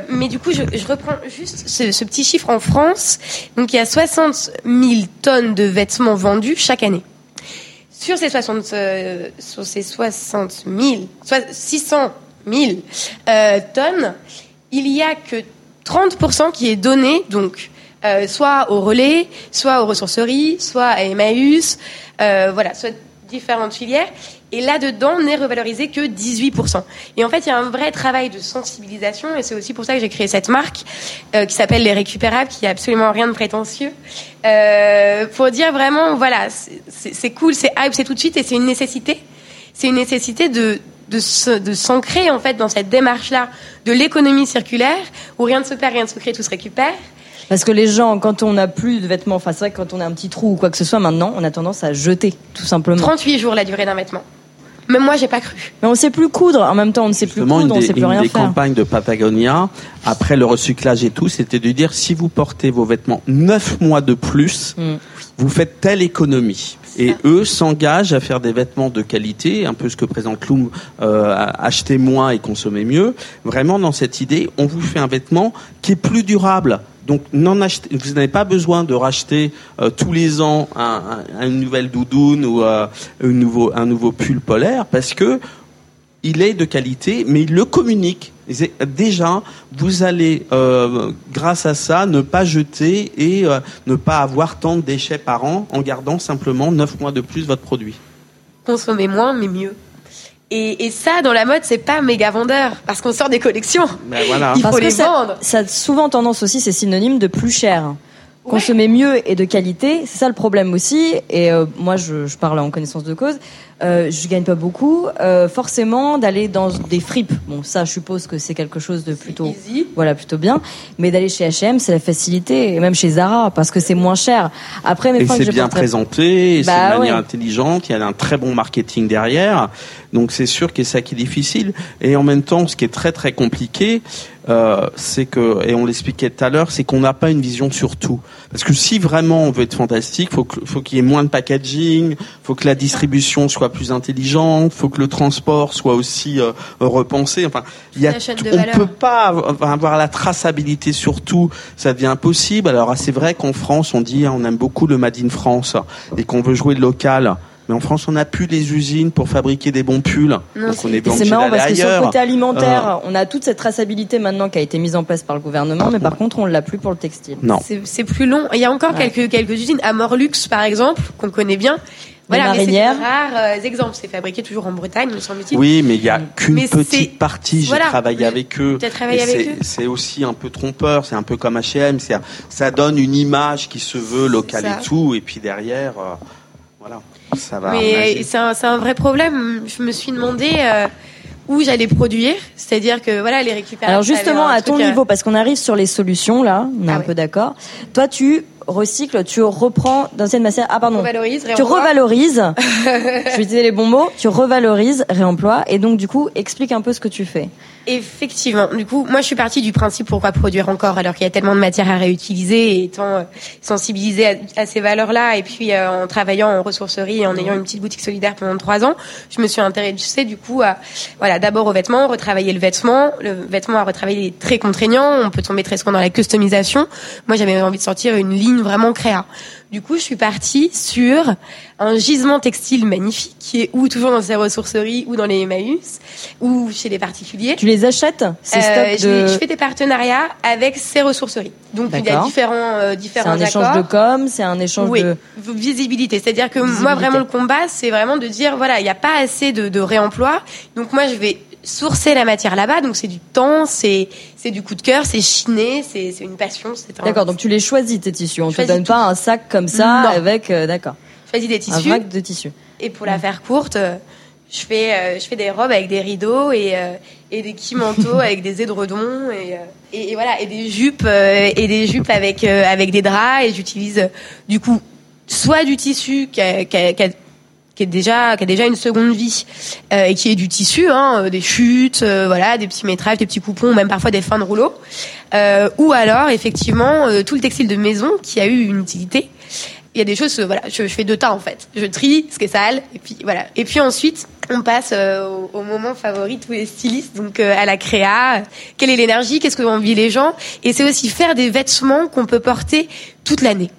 Mais du coup, je, je reprends juste ce, ce petit chiffre en France. Donc, il y a 60 000 tonnes de vêtements vendus chaque année. Sur ces 60, euh, sur ces 60 000, soit 600 000 euh, tonnes, il y a que 30% qui est donné, donc euh, soit au relais, soit aux ressourceries, soit à Emmaüs, euh, voilà, soit différentes filières. Et là-dedans n'est revalorisé que 18%. Et en fait, il y a un vrai travail de sensibilisation, et c'est aussi pour ça que j'ai créé cette marque euh, qui s'appelle Les Récupérables, qui a absolument rien de prétentieux, euh, pour dire vraiment, voilà, c'est- cool, c'est hype, c'est tout de suite, et c'est une nécessité. C'est une nécessité de de s'ancrer en fait dans cette démarche-là de l'économie circulaire où rien ne se perd, rien ne se crée, tout se récupère. Parce que les gens, quand on n'a plus de vêtements, enfin c'est vrai que quand on a un petit trou ou quoi que ce soit maintenant, on a tendance à jeter, tout simplement. 38 jours la durée d'un vêtement. Même moi, j'ai pas cru. Mais on sait plus coudre. En même temps, on ne sait plus coudre, une on sait plus une rien des faire. campagnes de Patagonia, après le recyclage et tout, c'était de dire si vous portez vos vêtements neuf mois de plus, Mm. vous faites telle économie. Et eux s'engagent à faire des vêtements de qualité, un peu ce que présente Loom, euh, moins et consommer mieux. Vraiment dans cette idée, on vous fait un vêtement qui est plus durable. Donc vous n'avez pas besoin de racheter euh, tous les ans un, un- une doudoune ou euh, un nouveau pull polaire parce que il est de qualité, mais il le communique. Déjà, vous allez, euh, grâce à ça, ne pas jeter et ne pas avoir tant de déchets par an en gardant simplement 9 mois de plus votre produit. Consommer moins, mais mieux. Et, et ça, dans la mode, c'est pas méga vendeur parce qu'on sort des collections. Ben voilà. Il faut Parce que les ça, vendre. ça a souvent tendance aussi, c'est synonyme de plus cher. Consommer mieux et de qualité, c'est ça le problème aussi. Et euh, moi, je, je parle en connaissance de cause. Euh, je gagne pas beaucoup. Euh, forcément, d'aller dans des fripes. Bon, ça, je suppose que c'est quelque chose de plutôt, Easy. voilà, plutôt bien. Mais d'aller chez H&M, c'est la facilité, et même chez Zara, parce que c'est moins cher. Après, mes Et c'est bien porterai- présenté, et c'est Bah de manière ouais. intelligente, il y a un très bon marketing derrière. Donc c'est sûr que c'est ça qui est difficile. Et en même temps, ce qui est très très compliqué, euh, c'est que, et on l'expliquait tout à l'heure, c'est qu'on n'a pas une vision sur tout. Parce que si vraiment on veut être fantastique, faut que, faut qu'il y ait moins de packaging, faut que la distribution soit plus intelligente, faut que le transport soit aussi euh, repensé. Enfin, il y a, on peut pas avoir la traçabilité sur tout, ça devient impossible. Alors ah, c'est vrai qu'en France, on dit ah, on aime beaucoup le Made in France et qu'on veut jouer local. Mais en France, on n'a plus les usines pour fabriquer des bons pulls. Non, donc c'est- on est c'est marrant parce que sur le côté alimentaire, on a toute cette traçabilité maintenant qui a été mise en place par le gouvernement, mais par contre, on l'a plus pour le textile. Non. C'est plus long. Il y a encore Ouais. quelques, quelques usines. à Morlux, par exemple, qu'on connaît bien. Voilà, mais c'est des marinières. rares euh, exemples. C'est fabriqué toujours en Bretagne, me semble-t-il. Oui, mais il y a qu'une Mais c'est- petite partie. J'ai voilà. travaillé avec eux. C'est- eux C'est aussi un peu trompeur. C'est un peu comme H&M. Ça donne une image qui se veut locale et tout, et puis derrière, euh, ça va. Mais c'est un, c'est un vrai problème. Je me suis demandé euh, où j'allais produire. C'est-à-dire que voilà, les récupérer. Alors justement, à ton euh, niveau, parce qu'on arrive sur les solutions là, on est Ah un ouais. peu d'accord. Toi, tu recycles, tu reprends d'anciennes matières. Ah pardon. Revalorise, Tu revalorises. [LAUGHS] je vais utiliser les bons mots. Tu revalorises, réemploi, et donc du coup, explique un peu ce que tu fais. Effectivement. Du coup, moi, je suis partie du principe pourquoi produire encore alors qu'il y a tellement de matière à réutiliser et étant euh, sensibilisée à, à ces valeurs-là et puis euh, en travaillant en ressourcerie et en ayant une petite boutique solidaire pendant trois ans, je me suis intéressée du coup à, voilà, d'abord aux vêtements, retravailler le vêtement. Le vêtement à retravailler est très contraignant. On peut tomber très souvent dans la customisation. Moi, j'avais envie de sortir une ligne ligne vraiment créa. Du coup, je suis partie sur un gisement textile magnifique qui est ou toujours dans ces ressourceries ou dans les Emmaüs ou chez les particuliers. Tu les achètes ces Euh, stocks je, de... je fais des partenariats avec ces ressourceries. Donc il y a différents euh, C'est différents un échange accords. de com, c'est un échange Oui, de... visibilité. C'est-à-dire que Visibilité. moi, vraiment, le combat, c'est vraiment de dire, voilà, il n'y a pas assez de, de réemploi. Donc moi, je vais sourcer la matière là-bas. Donc c'est du temps, c'est c'est du coup de cœur, c'est chiné, c'est c'est une passion. c'est un- D'accord, donc tu les choisis tes tissus. On te donne tout. pas un sac comme ça Non. avec, euh, d'accord, choisis des un tissus. vrac de tissus. Et pour la faire courte, euh, je fais euh, je fais des robes avec des rideaux et euh, et des kimantos [LAUGHS] avec des édredons et, euh, et et voilà et des jupes euh, et des jupes avec euh, avec des draps et j'utilise du coup soit du tissu qui a, qui a- qui a- qui est déjà qui a déjà une seconde vie euh, et qui est du tissu hein, euh, des chutes euh, voilà des petits métrages des petits coupons même parfois des fins de rouleau euh, ou alors effectivement euh, tout le textile de maison qui a eu une utilité il y a des choses, voilà, je, fais deux tas en fait. Je trie ce qui est sale, et puis voilà. Et puis ensuite, on passe euh, au, au moment favori de tous les stylistes, donc à la créa. Quelle est l'énergie? Qu'est-ce que envie les gens? Et c'est aussi faire des vêtements qu'on peut porter toute l'année.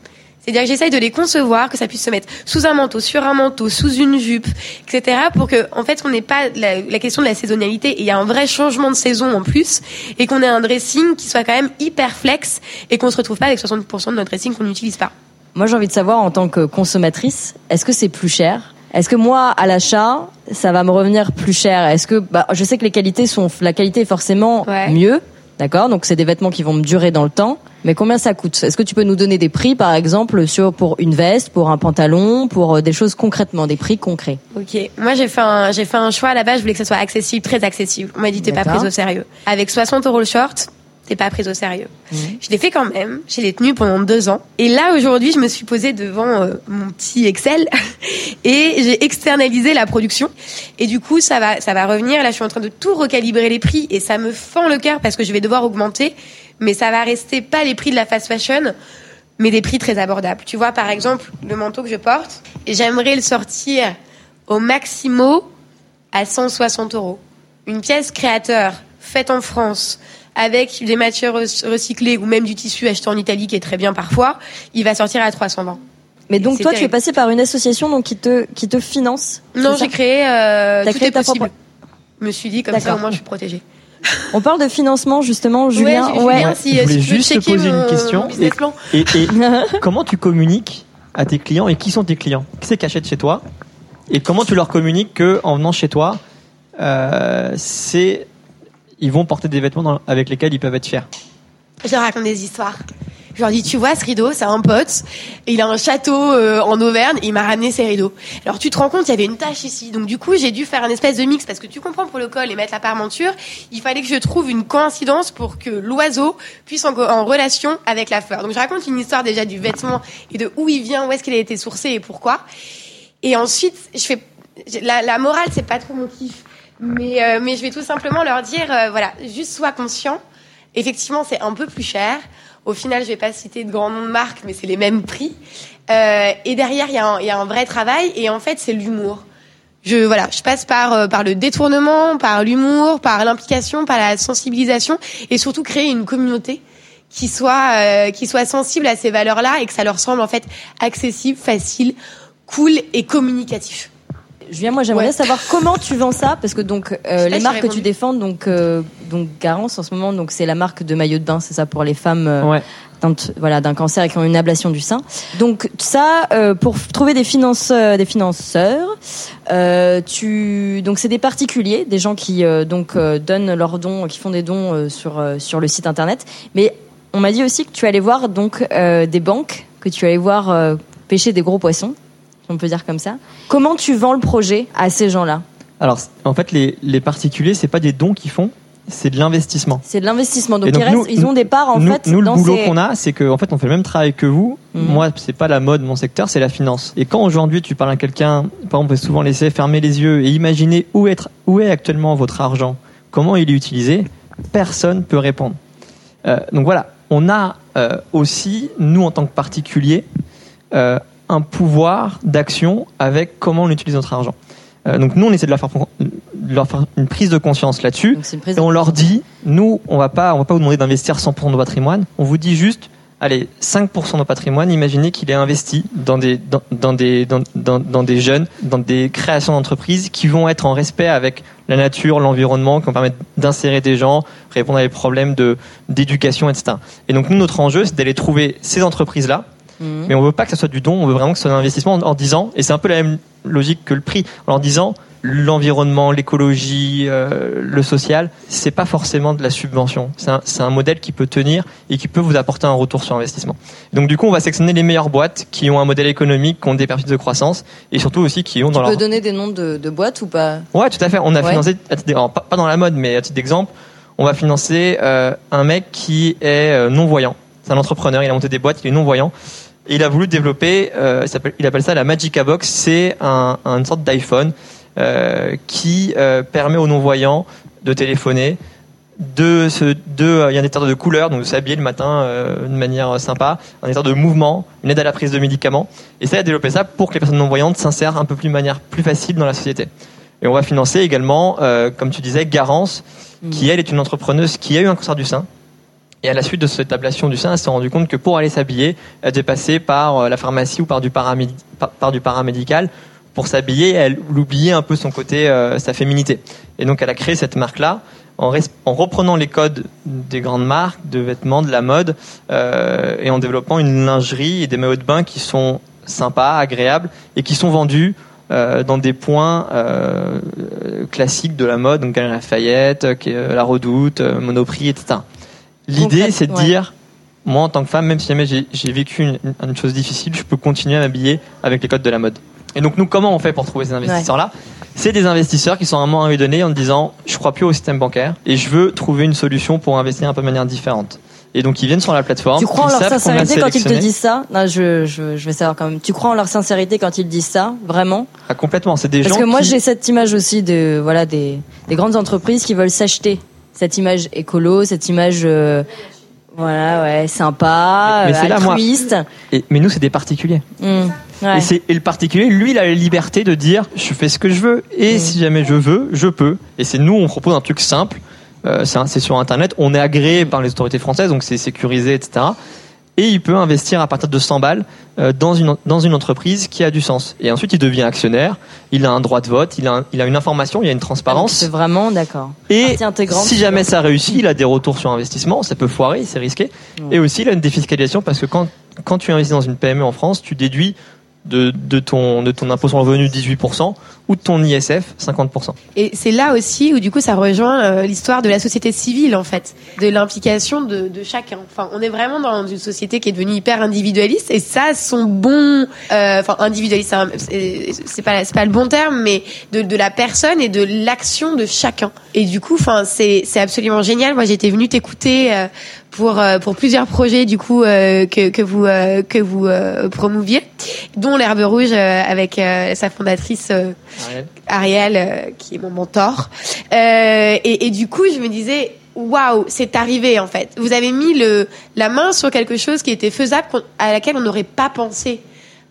C'est-à-dire que j'essaye de les concevoir, que ça puisse se mettre sous un manteau, sur un manteau, sous une jupe, etc. Pour que, en fait, on n'ait pas la, la question de la saisonnalité. Et il y a un vrai changement de saison en plus, et qu'on ait un dressing qui soit quand même hyper flex, et qu'on se retrouve pas avec 60% de notre dressing qu'on n'utilise pas. Moi, j'ai envie de savoir, en tant que consommatrice, est-ce que c'est plus cher? Est-ce que moi, à l'achat, ça va me revenir plus cher? Est-ce que, bah, je sais que les qualités sont, la qualité est forcément Ouais. mieux, d'accord? Donc, c'est des vêtements qui vont me durer dans le temps. Mais combien ça coûte? Est-ce que tu peux nous donner des prix, par exemple, sur pour une veste, pour un pantalon, pour euh, des choses concrètement, des prix concrets? Ok, moi j'ai fait un j'ai fait un choix à la base, je voulais que ça soit accessible, très accessible. On m'a dit t'es pas prise au sérieux. Avec 60 euros le short, t'es pas prise au sérieux. Je l'ai fait quand même, je l'ai tenu pendant deux ans. Et là aujourd'hui, je me suis posée devant euh, mon petit Excel [LAUGHS] et j'ai externalisé la production. Et du coup, ça va ça va revenir. Là, je suis en train de tout recalibrer les prix et ça me fend le cœur parce que je vais devoir augmenter, mais ça va rester pas les prix de la fast fashion mais des prix très abordables. Tu vois, par exemple, le manteau que je porte, j'aimerais le sortir au maximo à 160 euros. Une pièce créateur faite en France avec des matières rec- recyclées ou même du tissu acheté en Italie qui est très bien parfois, il va sortir à 320. Mais donc, toi, tu es passé par une association donc qui te qui te finance Non, j'ai créé. Euh, tout créé est ta possible. propre- Je me suis dit comme ça au moins je suis protégée. [LAUGHS] On parle de financement justement, Julien. ouais, Julien, Ouais, si, je euh, voulais si juste te poser mon une question. et [LAUGHS] comment tu communiques à tes clients et qui sont tes clients? Qui c'est qui achète chez toi? Et comment tu leur communiques que en venant chez toi, euh, c'est ils vont porter des vêtements avec lesquels ils peuvent être fiers. Je leur raconte des histoires. Je leur dis, tu vois, ce rideau, c'est un pote. Il a un château euh, en Auvergne. Il m'a ramené ces rideaux. Alors, tu te rends compte, il y avait une tache ici. Donc, du coup, j'ai dû faire un espèce de mix parce que tu comprends pour le col et mettre la parmenture, il fallait que je trouve une coïncidence pour que l'oiseau puisse en, relation avec la fleur. Donc, je raconte une histoire déjà du vêtement et de où il vient, où est-ce qu'il a été sourcé et pourquoi. Et ensuite, je fais la, la morale, c'est pas trop mon kiff, mais euh, mais je vais tout simplement leur dire, euh, voilà, juste sois conscient. Effectivement, c'est un peu plus cher. Au final, je vais pas citer de grands noms de marques, mais c'est les mêmes prix. Euh, et derrière, il y, a un- il y a un vrai travail. Et en fait, c'est l'humour. Je voilà, je passe par euh, par le détournement, par l'humour, par l'implication, par la sensibilisation, et surtout créer une communauté qui soit euh, qui soit sensible à ces valeurs-là et que ça leur semble en fait accessible, facile, cool et communicatif. Julien, moi j'aimerais Ouais. savoir comment tu vends ça parce que donc euh, les marques que tu défends donc euh, donc Garance en ce moment donc c'est la marque de maillot de bain c'est ça pour les femmes euh, Ouais. atteintes, voilà d'un cancer et qui ont une ablation du sein. Donc ça euh, pour trouver des financeurs des financeurs euh, tu donc c'est des particuliers des gens qui euh, donc euh, donnent leurs dons qui font des dons euh, sur euh, sur le site internet mais on m'a dit aussi que tu allais voir donc euh, des banques que tu allais voir euh, pêcher des gros poissons si on peut dire comme ça. Comment tu vends le projet à ces gens-là Alors, en fait, les, les particuliers, c'est pas des dons qu'ils font, c'est de l'investissement. C'est de l'investissement. Donc, ils, restent- nous- ils ont des parts en nous, fait nous, le dans boulot ces... qu'on a, c'est qu'en fait, on fait le même travail que vous. Mhm. Moi, c'est pas la mode, mon secteur, c'est la finance. Et quand aujourd'hui tu parles à quelqu'un, par exemple, on peut souvent laisser fermer les yeux et imaginer où, être, où est actuellement votre argent, comment il est utilisé, personne peut répondre. Euh, donc voilà, on a euh, aussi, nous en tant que particuliers, euh, un pouvoir d'action avec comment on utilise notre argent. Euh, donc nous, on essaie de leur faire, de leur faire une prise de conscience là-dessus. Et on leur dit, nous, on va pas, on va pas vous demander d'investir 100% de patrimoine. On vous dit juste, allez, 5% de patrimoine, imaginez qu'il est investi dans des, dans, dans des, dans, dans, des jeunes, dans des créations d'entreprises qui vont être en respect avec la nature, l'environnement, qui vont permettre d'insérer des gens, répondre à des problèmes de, d'éducation, etc. Et donc, nous, notre enjeu, c'est d'aller trouver ces entreprises-là, Mhm. mais on veut pas que ça soit du don, on veut vraiment que ce soit un investissement en, en disant, et c'est un peu la même logique que le prix, en disant, l'environnement, l'écologie, euh, le social, c'est pas forcément de la subvention. C'est un, c'est un modèle qui peut tenir et qui peut vous apporter un retour sur investissement. Donc du coup, on va sélectionner les meilleures boîtes qui ont un modèle économique, qui ont des perspectives de croissance et surtout aussi qui ont dans Tu leur peux donner des noms de, de boîtes ou pas? Ouais, tout à fait. On a Ouais. financé, alors, pas pas dans la mode, mais à titre d'exemple, on va financer euh, un mec qui est euh, non-voyant. C'est un entrepreneur, il a monté des boîtes, il est non-voyant. Et il a voulu développer, euh, il, appelle ça la Magica Box, c'est un, un- une sorte d'iPhone euh, qui euh, permet aux non-voyants de téléphoner, de se, de, il y a un état de couleur, donc de s'habiller le matin de manière sympa, un état de mouvement, une aide à la prise de médicaments. Et ça, il a développé ça pour que les personnes non-voyantes s'insèrent un peu plus de manière plus facile dans la société. Et on va financer également, comme tu disais, Garance, qui elle est une entrepreneuse qui a eu un cancer du sein. Et à la suite de cette ablation du sein, elle s'est rendue compte que pour aller s'habiller, elle devait passer par euh, la pharmacie ou par du, paramédi- par, par du paramédical pour s'habiller. Elle oubliait un peu son côté, euh, sa féminité. Et donc elle a créé cette marque-là en, reprenant les codes des grandes marques de vêtements, de la mode, euh, et en développant une lingerie et des maillots de bain qui sont sympas, agréables et qui sont vendus dans des points classiques de la mode, donc Galerie Lafayette, La Redoute, Monoprix, etc. L'idée, c'est de ouais. dire, moi en tant que femme, même si jamais j'ai vécu une, une chose difficile, je peux continuer à m'habiller avec les codes de la mode. Et donc nous, comment on fait pour trouver ces investisseurs-là? C'est des investisseurs qui sont à un moment donné en disant, je crois plus au système bancaire et je veux trouver une solution pour investir un peu de manière différente. Et donc ils viennent sur la plateforme. Tu crois en leur sincérité quand ils te disent ça? Non, je, je, je vais savoir quand même. Tu crois en leur sincérité quand ils disent ça Vraiment? Ah, complètement, c'est des Parce gens que moi qui- j'ai cette image aussi de voilà des, des grandes entreprises qui veulent s'acheter cette image écolo, cette image euh, voilà ouais sympa, Mais- mais euh, là, moi- altruiste. Et- mais nous, c'est des particuliers. Mmh, ouais. Et, le particulier, lui, il a la liberté de dire je fais ce que je veux et Mm. si jamais je veux, je peux. Et c'est nous, on propose un truc simple. Euh, c'est sur Internet. On est agréé par les autorités françaises, donc c'est sécurisé, etc. Et il peut investir à partir de 100 balles euh, dans, une, dans une entreprise qui a du sens. Et ensuite, il devient actionnaire. Il a un droit de vote. Il a, un- il a une information. Il y a une transparence. C'est vraiment d'accord. Et si jamais ça réussit, il a des retours sur investissement. Ça peut foirer, c'est risqué. Ouais. Et aussi, il a une défiscalisation parce que quand, quand tu investis dans une PME en France, tu déduis de, de, ton, de ton impôt sur le revenu 18% ou de ton ISF 50%. Et c'est là aussi où du coup ça rejoint euh, l'histoire de la société civile en fait, de l'implication de, de chacun. Enfin, on est vraiment dans une société qui est devenue hyper individualiste et ça, son bon, euh, enfin individualiste, c'est un- c'est pas pas le bon terme, mais de, de la personne et de l'action de chacun. Et du coup, enfin c'est c'est absolument génial. Moi, j'étais venue t'écouter euh, pour euh, pour plusieurs projets du coup euh, que que vous euh, que vous euh, promouviez, dont l'herbe rouge euh, avec euh, sa fondatrice. euh, Ariel, euh, qui est mon mentor. Euh, et, et du coup, je me disais, waouh, c'est arrivé en fait. Vous avez mis le, la main sur quelque chose qui était faisable, à laquelle on n'aurait pas pensé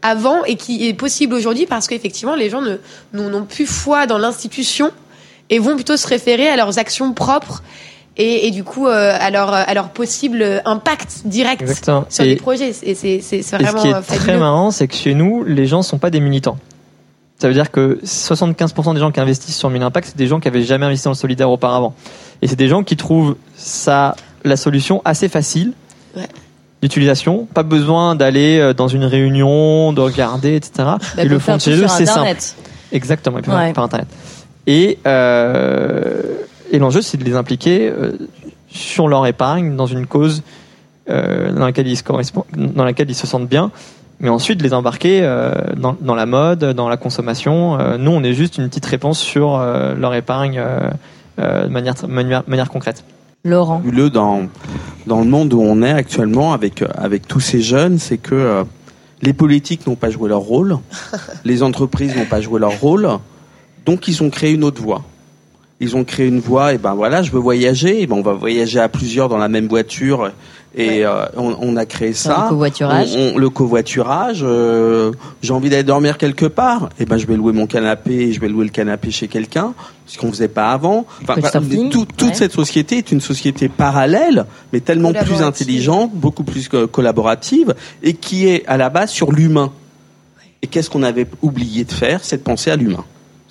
avant et qui est possible aujourd'hui parce qu'effectivement, les gens ne n'ont plus foi dans l'institution et vont plutôt se référer à leurs actions propres et, et du coup euh, à leur à leur possible impact direct Exactement. sur Et- des projets. Et c'est Et vraiment ce qui est euh, très fabuleux. marrant, c'est que chez nous, les gens sont pas des militants. Ça veut dire que 75% des gens qui investissent sur Mille Impact, c'est des gens qui avaient jamais investi dans le solidaire auparavant. Et c'est des gens qui trouvent ça, la solution assez facile Ouais. d'utilisation. Pas besoin d'aller euh, dans une réunion, de regarder, etc. Bah, Ils faut le font chez eux, c'est simple. Exactement, et puis Ouais. par Internet. Et, euh, et l'enjeu, c'est de les impliquer euh, sur leur épargne dans une cause euh, dans, laquelle ils se correspondent, dans laquelle ils se sentent bien, mais ensuite de les embarquer euh, dans, dans la mode, dans la consommation. Nous, on est juste une petite réponse sur leur épargne de manière, manière, manière concrète. Laurent. Le dans dans le monde où on est actuellement avec avec tous ces jeunes, c'est que euh, les politiques n'ont pas joué leur rôle, [LAUGHS] les entreprises n'ont pas joué leur rôle, donc ils ont créé une autre voie. Ils ont créé une voie, et ben voilà, je veux voyager, et ben on va voyager à plusieurs dans la même voiture, et euh, on, on a créé ça. Le covoiturage. On- on- le covoiturage. euh, J'ai envie d'aller dormir quelque part, et ben je vais louer mon canapé, et je vais louer le canapé chez quelqu'un, ce qu'on faisait pas avant. Enfin, tout- toute ouais. cette société est une société parallèle, mais tellement plus Collaborative. intelligente, beaucoup plus co- collaborative, et qui est à la base sur l'humain. Et qu'est-ce qu'on avait oublié de faire? C'est de penser à l'humain.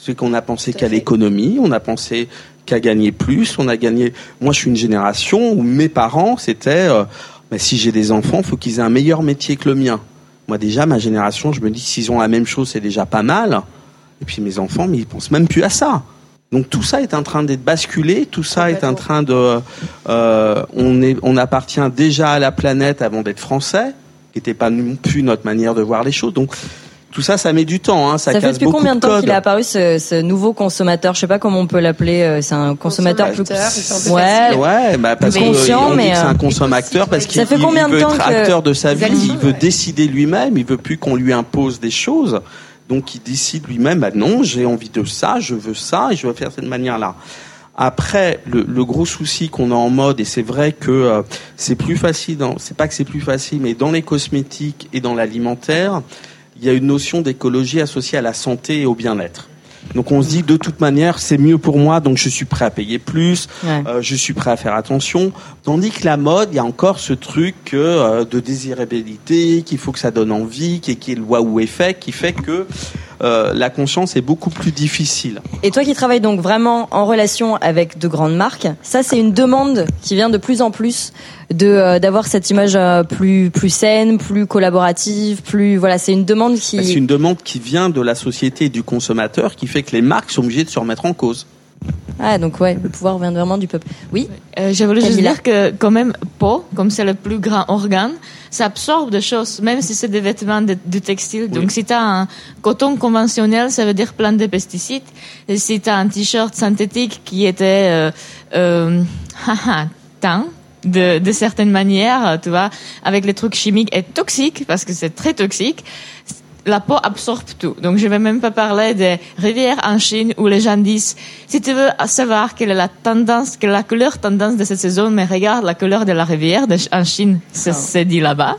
C'est qu'on a pensé qu'à l'économie, on a pensé qu'à gagner plus, on a gagné. Moi, je suis une génération où mes parents, c'était, euh, bah, si j'ai des enfants, faut qu'ils aient un meilleur métier que le mien. Moi, déjà, ma génération, je me dis, s'ils ont la même chose, c'est déjà pas mal. Et puis mes enfants, mais ils pensent même plus à ça. Donc tout ça est en train d'être basculé, tout ça est en train de, euh, on est, on appartient déjà à la planète avant d'être français, qui n'était pas non plus notre manière de voir les choses. Donc tout ça, ça met du temps, hein, ça, Ça fait casse depuis beaucoup combien de temps qu'il est apparu ce, ce nouveau consommateur? Je sais pas comment on peut l'appeler. euh, C'est un consommateur plus. Consommateur, peu Ouais. Ouais, bah parce Mais que conscient, on dit mais, que c'est euh, un consommateur parce qu'il veut temps être que- acteur de sa vie, il veut ouais. décider lui-même, il veut plus qu'on lui impose des choses. Donc il décide lui-même, bah non, j'ai envie de ça, je veux ça et je veux faire cette manière-là. Après, le, le gros souci qu'on a en mode, et c'est vrai que euh, c'est plus facile, dans, c'est pas que c'est plus facile, mais dans les cosmétiques et dans l'alimentaire, il y a une notion d'écologie associée à la santé et au bien-être. Donc on se dit de toute manière c'est mieux pour moi donc je suis prêt à payer plus, Ouais. euh, je suis prêt à faire attention. Tandis que la mode, il y a encore ce truc euh, de désirabilité, qu'il faut que ça donne envie, qu'il y ait le waouh effet, qui fait que euh, la conscience est beaucoup plus difficile. Et toi qui travailles donc vraiment en relation avec de grandes marques, ça c'est une demande qui vient de plus en plus de euh, d'avoir cette image euh, plus plus saine, plus collaborative, plus voilà, c'est une demande qui Bah, C'est une demande qui vient de la société et du consommateur qui fait que les marques sont obligées de se remettre en cause. Ah donc ouais, le pouvoir vient vraiment du peuple. Oui. Euh, je voulais juste dire que quand même, peau, comme c'est le plus grand organe, ça absorbe des choses, même si c'est des vêtements de- du textile. Donc si tu as un coton conventionnel, ça veut dire plein de pesticides. Et si tu as un t-shirt synthétique qui était euh, euh, [LAUGHS] haha, teint, de, de certaines manières, tu vois, avec les trucs chimiques et toxiques, parce que c'est très toxique, la peau absorbe tout. Donc, je vais même pas parler des rivières en Chine où les gens disent, si tu veux savoir quelle est la tendance, quelle est la couleur tendance de cette saison, mais regarde la couleur de la rivière de- en Chine, c'est c'est dit là-bas.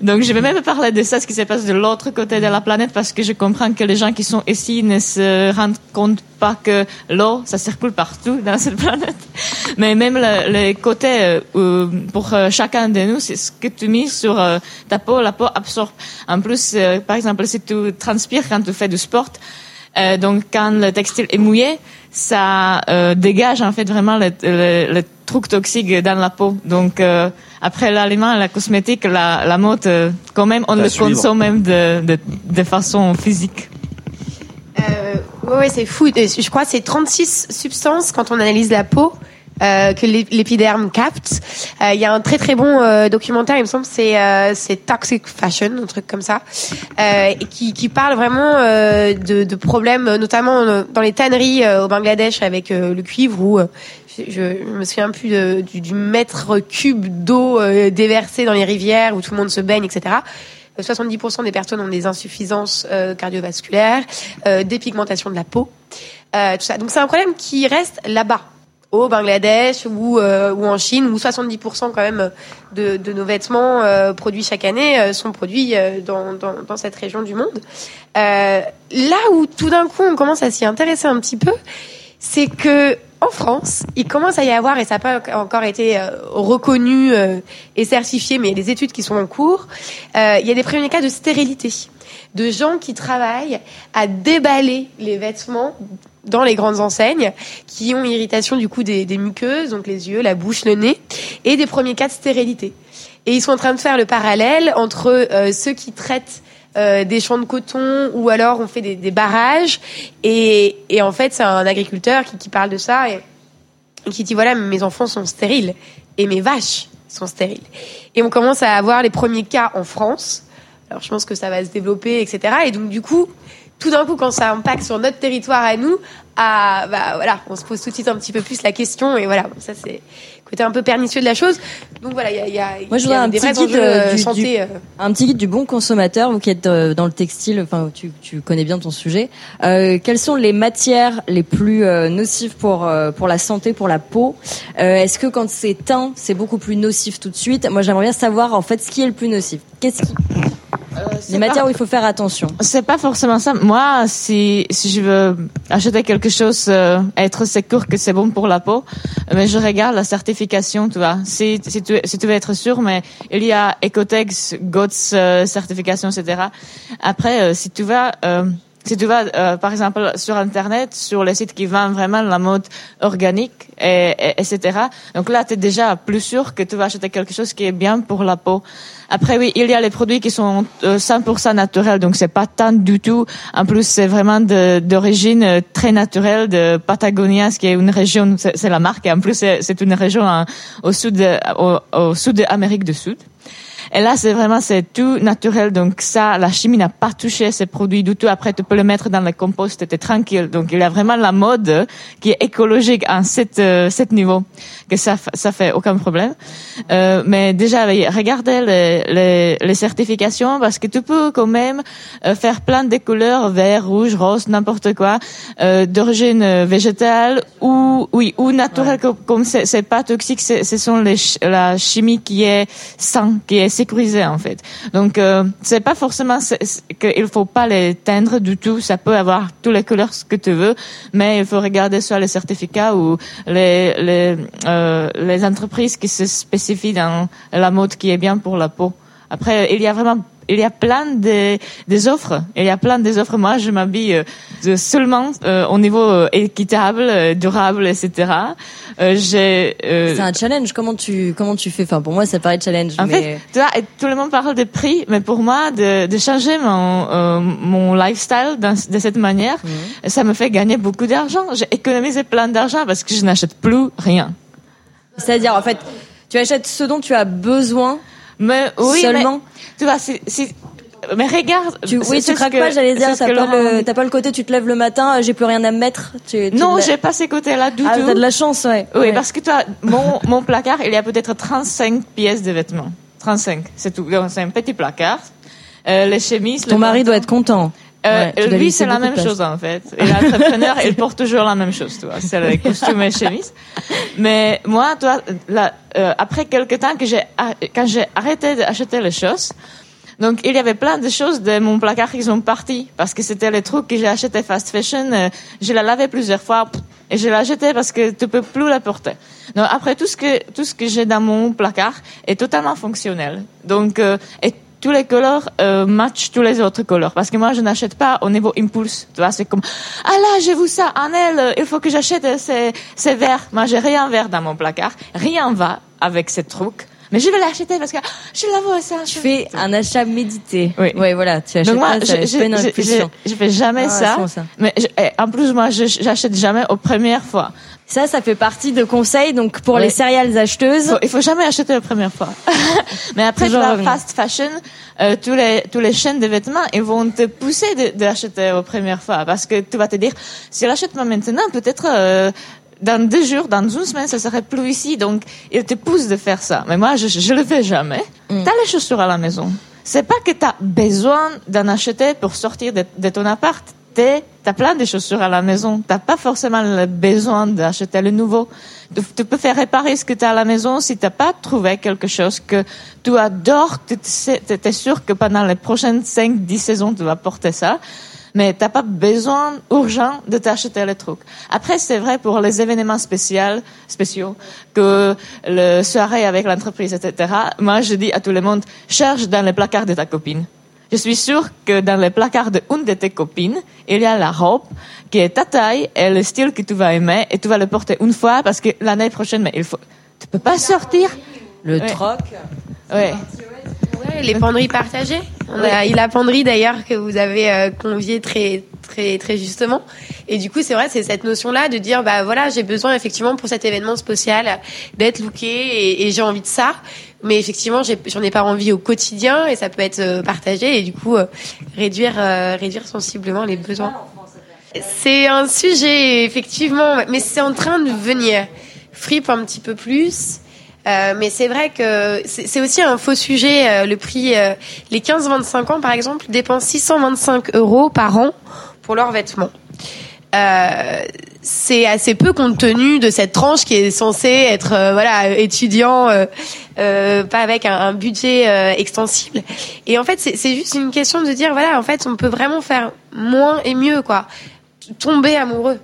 Donc, je vais même pas parler de ça, ce qui se passe de l'autre côté de la planète, parce que je comprends que les gens qui sont ici ne se rendent compte pas que l'eau, ça circule partout dans cette planète. Mais même le, le côté, euh, euh, pour euh, chacun de nous, c'est ce que tu mets sur euh, ta peau, la peau absorbe. En plus, euh, par exemple, si tu transpires quand tu fais du sport, euh, donc quand le textile est mouillé, ça euh, dégage en fait vraiment le, le, le truc toxique dans la peau. Donc euh, après l'aliment, la cosmétique, la, la mode, euh, quand même, on À le suivre. consomme même de, de, de façon physique. Euh, ouais, ouais, c'est fou. Je crois que c'est 36 substances quand on analyse la peau. euh, que l'ép- l'épiderme capte. Euh, Il y a un très très bon euh, documentaire, il me semble, c'est euh, c'est Toxic Fashion, un truc comme ça, euh, et qui, qui parle vraiment de, de problèmes, notamment dans les tanneries au Bangladesh avec le cuivre, où je, je me souviens plus de- du, du mètre cube d'eau déversée dans les rivières où tout le monde se baigne, etc. Euh, 70% des personnes ont des insuffisances euh, cardiovasculaires, euh, dépigmentation de la peau, euh, tout ça. Donc c'est un problème qui reste là-bas, au Bangladesh ou, euh, ou en Chine, où 70% quand même de, de nos vêtements euh, produits chaque année euh, sont produits euh, dans, dans, dans cette région du monde. Euh, là où tout d'un coup on commence à s'y intéresser un petit peu, c'est que en France, il commence à y avoir, et ça n'a pas encore été euh, reconnu euh, et certifié, mais il des études qui sont en cours, euh, il y a des premiers cas de stérilité, de gens qui travaillent à déballer les vêtements dans les grandes enseignes, qui ont irritation du coup des, muqueuses, donc les yeux, la bouche, le nez, et des premiers cas de stérilité. Et ils sont en train de faire le parallèle entre ceux qui traitent euh, des champs de coton ou alors on fait des, des barrages. Et, et en fait c'est un agriculteur qui, qui parle de ça et, et qui dit voilà mes enfants sont stériles et mes vaches sont stériles. Et on commence à avoir les premiers cas en France. Alors je pense que ça va se développer etc et donc du coup tout d'un coup, quand ça impacte sur notre territoire à nous, à, bah, voilà, on se pose tout de suite un petit peu plus la question. Et voilà, ça c'est côté un peu pernicieux de la chose. Donc voilà, il y a, y a, Moi, je y a un des petit guide euh, euh, du, santé. du- euh. un petit guide du bon consommateur, vous qui êtes euh, dans le textile, enfin tu, tu connais bien ton sujet. Euh, quelles sont les matières les plus euh, nocives pour euh, pour la santé, pour la peau? Euh, Est-ce que quand c'est teint, c'est beaucoup plus nocif tout de suite? Moi, j'aimerais bien savoir en fait ce qui est le plus nocif. Qu'est-ce qui les matières où il faut faire attention C'est pas forcément ça. Moi, si, si je veux acheter quelque chose, euh, être sûr que c'est bon pour la peau, mais je regarde la certification, tu vois. Si, si, tu, si tu veux être sûr, mais il y a Ecotex, GOTS, euh, certification, etc. Après, euh, si tu vas... euh, si tu vas, euh, par exemple, sur Internet, sur les sites qui vendent vraiment la mode organique, et, et- etc., donc là, tu es déjà plus sûr que tu vas acheter quelque chose qui est bien pour la peau. Après, oui, il y a les produits qui sont euh, 100% naturels, donc c'est pas tant du tout. En plus, c'est vraiment d'origine euh, très naturelle de Patagonia, ce qui est une région, c'est la marque, et en plus, c'est une région hein, au sud de, au, au sud de Amérique du Sud. Et là, c'est vraiment, c'est tout naturel. Donc ça, la chimie n'a pas touché ces produits du tout. Après, tu peux le mettre dans le compost, t'es tranquille. Donc il y a vraiment la mode qui est écologique à cet, euh, cet niveau, que ça, ça fait aucun problème. Euh, mais déjà, regardez les, les, les certifications parce que tu peux quand même euh, faire plein de couleurs, vert, rouge, rose, n'importe quoi, euh, d'origine végétale ou, oui, ou naturelle, comme- comme c'est pas toxique, ce sont les, la chimie qui est sain, qui est en fait. Donc euh, c'est pas forcément qu'il faut pas les teindre du tout. Ça peut avoir toutes les couleurs que tu veux, mais il faut regarder soit les certificats ou les les euh, les entreprises qui se spécifient dans la mode qui est bien pour la peau. Après, il y a vraiment il y a plein de des offres. Il y a plein des offres. Moi, je m'habille euh, seulement euh, au niveau euh, équitable, euh, durable, etc. Euh, j'ai euh, C'est un challenge. Comment tu comment tu fais? Enfin, pour moi, ça paraît challenge. en mais... fait, tu vois, tout le monde parle de prix, mais pour moi, de, de changer mon, euh, mon lifestyle dans- de cette manière, Mhm. ça me fait gagner beaucoup d'argent. J'ai économisé plein d'argent parce que je n'achète plus rien. c'est-à-dire en fait, tu achètes ce dont tu as besoin. Mais oui, Seulement mais, tu vois, mais regarde. Tu, oui, tu craques que- pas, j'allais dire, t'as pas, le, pas le côté, tu te lèves le matin, euh, j'ai plus rien à mettre. Tu, tu Non, j'ai pas ces côtés-là du Ah, t'as de la chance, ouais. Oui, Ouais. parce que toi, mon, mon placard, il y a peut-être 35 pièces de vêtements. 35, c'est tout. C'est un petit placard. Euh, les chemises. Ton mari doit être content. Euh, Ouais, lui, c'est la même chose en fait. Et l'entrepreneur, il porte toujours la même chose, tu vois. C'est les costumes et chemises. Mais moi, toi, là, euh, après quelques temps que j'ai, quand j'ai arrêté d'acheter les choses, donc il y avait plein de choses de mon placard qui sont parties parce que c'était les trucs que j'ai acheté fast fashion. euh, je la lavais plusieurs fois et je l'ai acheté parce que tu peux plus la porter. Donc après tout ce que tout ce que j'ai dans mon placard est totalement fonctionnel. Donc euh, et tous les couleurs euh, matchent tous les autres couleurs parce que moi je n'achète pas au niveau impulse. Tu vois c'est comme ah là j'ai vu ça euh, il faut que j'achète euh, ces ces verts moi j'ai rien vert dans mon placard. Rien va avec ces trucs mais je vais l'acheter parce que ah, je la vois ça Tu fais un achat médité. Oui. Ouais, voilà, tu achètes donc moi pas, ça je, pas une je, je, impulsion. je, je fais jamais Ah, ça, c'est bon, ça. mais je- en plus moi je j'achète jamais aux premières fois Ça, ça fait partie de conseils. Donc, pour Oui. les céréales acheteuses, faut, il faut jamais acheter la première fois. [LAUGHS] Mais après, tu revenir. fast fashion, euh, tous les tous les chaînes de vêtements, ils vont te pousser de, de l'acheter aux premières fois parce que tu vas te dire, si je l'achète pas maintenant, peut-être euh, dans deux jours, dans une semaine, ça serait plus ici. Donc, ils te poussent de faire ça. Mais moi, je je le fais jamais. Mm. T'as les chaussures à la maison. C'est pas que t'as besoin d'en acheter pour sortir de, de ton appart. T'es- T'as plein de chaussures à la maison. T'as pas forcément le besoin d'acheter le nouveau. Tu, tu peux faire réparer ce que tu as à la maison si t'as pas trouvé quelque chose que tu adores. Tu es sûr que pendant les prochaines 5, 10 saisons, tu vas porter ça. Mais t'as pas besoin urgent de t'acheter les trucs. Après, c'est vrai pour les événements spéciaux, spéciaux, que le soirée avec l'entreprise, etc. Moi, je dis à tout le monde, cherche dans les placards de ta copine. Je suis sûre que dans les placards de une de tes copines, il y a la robe qui est ta taille et le style que tu vas aimer et tu vas le porter une fois parce que l'année prochaine, mais il faut, tu peux pas sortir. le Ouais. troc. Ouais. Ouais, les penderies partagées. On a, il a penderie d'ailleurs que vous avez euh, convié très très très justement. Et du coup, c'est vrai, c'est cette notion-là de dire, bah voilà, j'ai besoin effectivement pour cet événement spécial d'être looké et, et j'ai envie de ça. Mais effectivement, j'en ai, pas envie au quotidien et ça peut être euh, partagé et du coup euh, réduire euh, réduire sensiblement les besoins. C'est un sujet effectivement, mais c'est en train de venir. Fripe un petit peu plus. Euh, mais c'est vrai que c'est aussi un faux sujet. euh, le prix, euh, les 15-25 ans, par exemple, dépensent 625 euros par an pour leurs vêtements. Euh, c'est assez peu compte tenu de cette tranche qui est censée être euh, voilà étudiant, pas avec un, budget extensible. Et en fait, c'est juste une question de dire voilà, en fait, on peut vraiment faire moins et mieux quoi. Tomber amoureux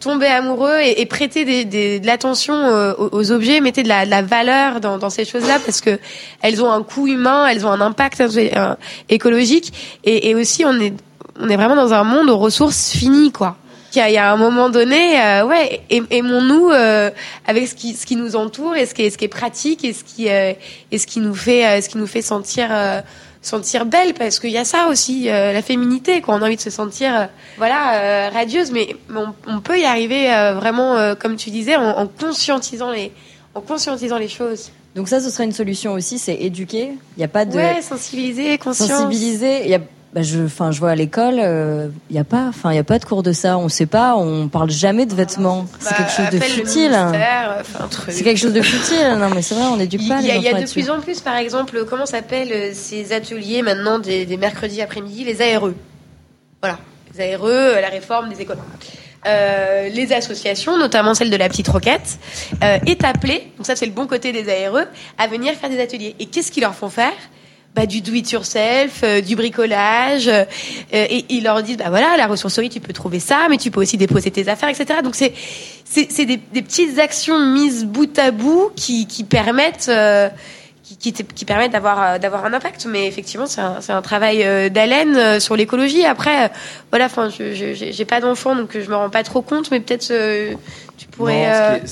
tomber amoureux et, et prêter des, des- de l'attention euh, aux, aux objets, mettez de la, de la valeur dans, dans ces choses-là parce que elles ont un coût humain, elles ont un impact euh, écologique et, et aussi on est on est vraiment dans un monde aux ressources finies quoi. Il y a, il y a un moment donné, euh, ouais, aim- aimons-nous euh, avec ce qui, ce qui nous entoure et ce qui est, ce qui est pratique et ce qui, euh, et ce qui nous fait, euh, ce qui nous fait sentir, sentir belle parce qu'il y a ça aussi, euh, la féminité, quoi. On a envie de se sentir, euh, voilà, euh, radieuse, mais, mais on, on peut y arriver vraiment, comme tu disais, en, en conscientisant les, en conscientisant les choses. Donc ça, ce serait une solution aussi, c'est éduquer. Il n'y a pas de Ouais, sensibiliser, conscience. sensibiliser. Il y a, bah, je, enfin, je vois à l'école, euh, il n'y a pas, enfin, il y a pas de cours de ça. On sait pas, on parle jamais de vêtements. C'est Bah, quelque chose de futile. euh. C'est quelque chose de futile. Non, mais c'est vrai, on n'éduque Il pas y les a, il y a de plus en plus, par exemple, comment s'appellent euh, ces ateliers maintenant des, des mercredis après-midi, les ARE. Voilà, les ARE, euh, la réforme des écoles. Euh, les associations, notamment celle de la Petite Roquette, euh, est appelée, donc ça c'est le bon côté des ARE, à venir faire des ateliers. Et qu'est-ce qu'ils leur font faire? Bah, du do it yourself, euh, du bricolage, euh, et ils leur disent bah voilà la ressourcerie tu peux trouver ça, mais tu peux aussi déposer tes affaires, etc. Donc c'est c'est c'est des, des petites actions mises bout à bout qui qui permettent euh, qui, qui, qui permettent d'avoir euh, d'avoir un impact. Mais effectivement c'est un c'est un travail euh, d'haleine sur l'écologie. Après voilà enfin je je- j'ai pas d'enfant donc je me rends pas trop compte, mais peut-être euh, tu pourrais. Non, euh, ce, qui est,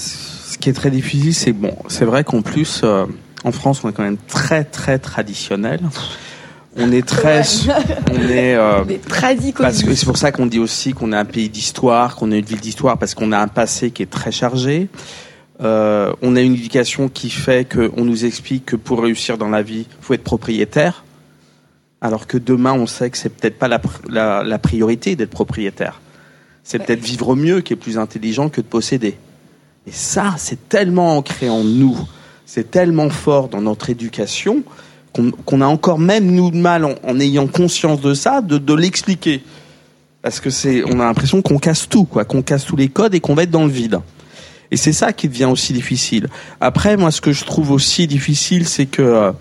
ce qui est très difficile, c'est bon, c'est vrai qu'en plus, euh, en France, on est quand même très très traditionnel. On est très, on est. euh, [LAUGHS] parce que c'est pour ça qu'on dit aussi qu'on est un pays d'histoire, qu'on est une ville d'histoire, parce qu'on a un passé qui est très chargé. Euh, on a une éducation qui fait qu'on nous explique que pour réussir dans la vie, faut être propriétaire, alors que demain, on sait que c'est peut-être pas la, pr- la, la priorité d'être propriétaire. C'est peut-être vivre mieux qui est plus intelligent que de posséder. Et ça, c'est tellement ancré en nous, c'est tellement fort dans notre éducation qu'on a encore même nous de mal en, en ayant conscience de ça, de, de l'expliquer. Parce que c'est, on a l'impression qu'on casse tout, quoi, qu'on casse tous les codes et qu'on va être dans le vide. Et c'est ça qui devient aussi difficile. Après, moi, ce que je trouve aussi difficile, c'est que, euh,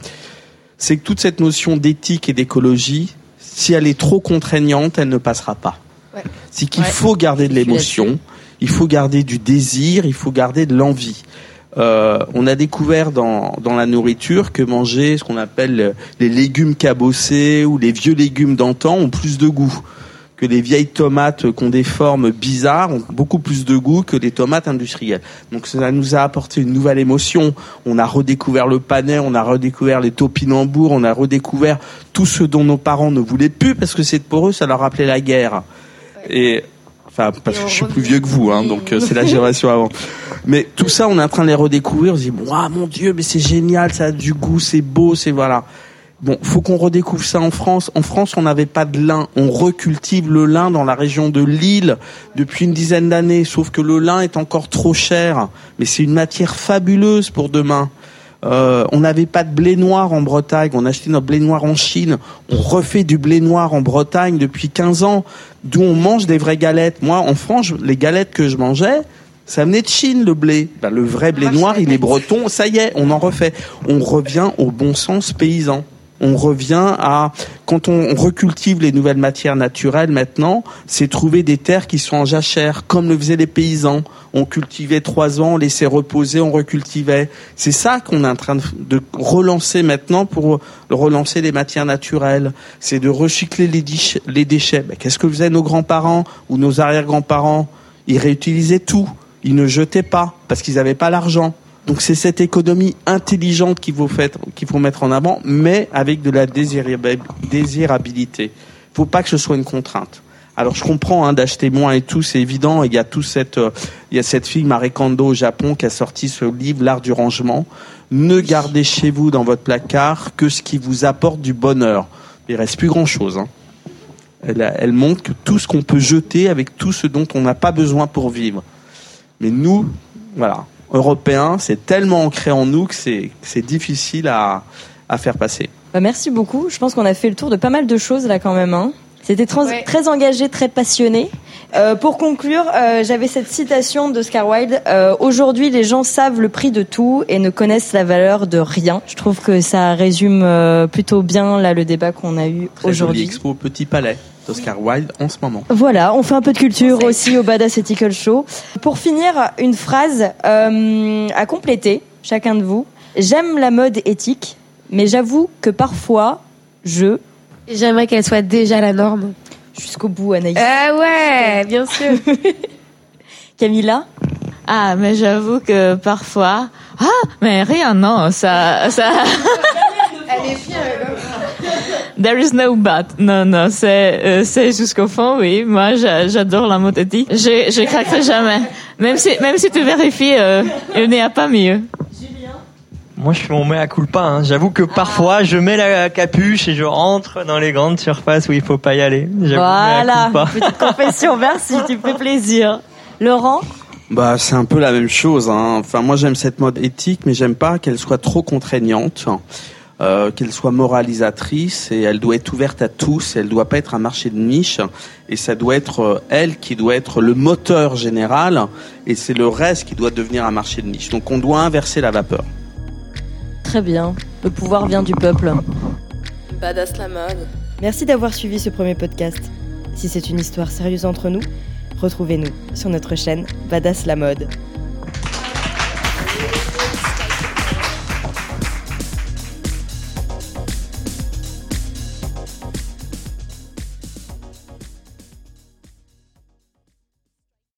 c'est que toute cette notion d'éthique et d'écologie, si elle est trop contraignante, elle ne passera pas. Ouais. C'est qu'il Ouais. faut garder de l'émotion, il faut garder du désir, il faut garder de l'envie. Euh, on a découvert dans, dans la nourriture que manger ce qu'on appelle les légumes cabossés ou les vieux légumes d'antan ont plus de goût. Que les vieilles tomates qui ont des formes bizarres ont beaucoup plus de goût que les tomates industrielles. Donc ça nous a apporté une nouvelle émotion. On a redécouvert le panais, on a redécouvert les topinambours, on a redécouvert tout ce dont nos parents ne voulaient plus parce que c'est pour eux ça leur rappelait la guerre. Et enfin parce que je suis plus vieux que vous, hein, donc euh, c'est la génération avant. Mais tout ça, on est en train de les redécouvrir. On se dit, Ouah, mon Dieu, mais c'est génial, ça a du goût, c'est beau, c'est voilà. Bon, faut qu'on redécouvre ça en France. En France, on n'avait pas de lin. On recultive le lin dans la région de Lille depuis une dizaine d'années. Sauf que le lin est encore trop cher. Mais c'est une matière fabuleuse pour demain. Euh, on n'avait pas de blé noir en Bretagne. On achetait notre blé noir en Chine. On refait du blé noir en Bretagne depuis 15 ans. D'où on mange des vraies galettes. Moi, en France, les galettes que je mangeais, ça venait de Chine, le blé. Ben, le vrai blé noir, il est breton. Ça y est, on en refait. On revient au bon sens paysan. On revient à quand on recultive les nouvelles matières naturelles maintenant, c'est trouver des terres qui sont en jachère, comme le faisaient les paysans. On cultivait trois ans, on laissait reposer, on recultivait. C'est ça qu'on est en train de, relancer maintenant pour relancer les matières naturelles. C'est de recycler les, dich- les déchets. Ben, Qu'est-ce que faisaient nos grands-parents ou nos arrière-grands-parents? Ils réutilisaient tout. Ils ne jetaient pas parce qu'ils n'avaient pas l'argent. Donc c'est cette économie intelligente qu'il faut, mettre en avant, mais avec de la désirab- désirabilité. Il faut pas que ce soit une contrainte. Alors je comprends hein, d'acheter moins et tout, c'est évident. Il y a tout cette, euh, il y a cette fille Marie Kondo au Japon qui a sorti ce livre, l'art du rangement. Ne gardez chez vous dans votre placard que ce qui vous apporte du bonheur. Il reste plus grand chose. Hein. Elle, elle montre que tout ce qu'on peut jeter avec tout ce dont on n'a pas besoin pour vivre. Mais nous, voilà, Européens, c'est tellement ancré en nous que c'est difficile à, à faire passer. Bah, merci beaucoup. Je pense qu'on a fait le tour de pas mal de choses là quand même. Hein. C'était trans- Ouais. très engagé, très passionné. Euh, pour conclure, euh, j'avais cette citation d'Oscar Wilde. Euh, Aujourd'hui, les gens savent le prix de tout et ne connaissent la valeur de rien. Je trouve que ça résume euh, plutôt bien là le débat qu'on a eu aujourd'hui. expo au Petit Palais d'Oscar Wilde en ce moment. Voilà, on fait un peu de culture aussi au Badass Ethical Show. Pour finir, une phrase euh, à compléter, chacun de vous. J'aime la mode éthique, mais j'avoue que parfois, je... J'aimerais qu'elle soit déjà la norme. Jusqu'au bout, Anaïs. Ah ouais, bien sûr. [LAUGHS] Camilla Ah, mais j'avoue que parfois, ah, mais rien, non, ça, ça, Elle est fière. there is no but. Non, non, c'est, euh, c'est jusqu'au fond, oui. Moi, j'a- j'adore la mode éthique. Je, je craquerai jamais. Même si, même si tu vérifies, euh, il n'y a pas mieux. Moi, je fais mon mea culpa. Hein. J'avoue que parfois, je mets la capuche et je rentre dans les grandes surfaces où il faut pas y aller. Voilà, [LAUGHS] petite confession, merci, tu me fais plaisir. Laurent Bah, c'est un peu la même chose. Hein. Enfin, moi, j'aime cette mode éthique, mais j'aime pas qu'elle soit trop contraignante, euh, qu'elle soit moralisatrice et elle doit être ouverte à tous. Elle doit pas être un marché de niche et ça doit être euh, elle qui doit être le moteur général et c'est le reste qui doit devenir un marché de niche. Donc, on doit inverser la vapeur. Très bien, le pouvoir vient du peuple. Badass la mode. Merci d'avoir suivi ce premier podcast. Si c'est une histoire sérieuse entre nous, retrouvez-nous sur notre chaîne Badass la mode.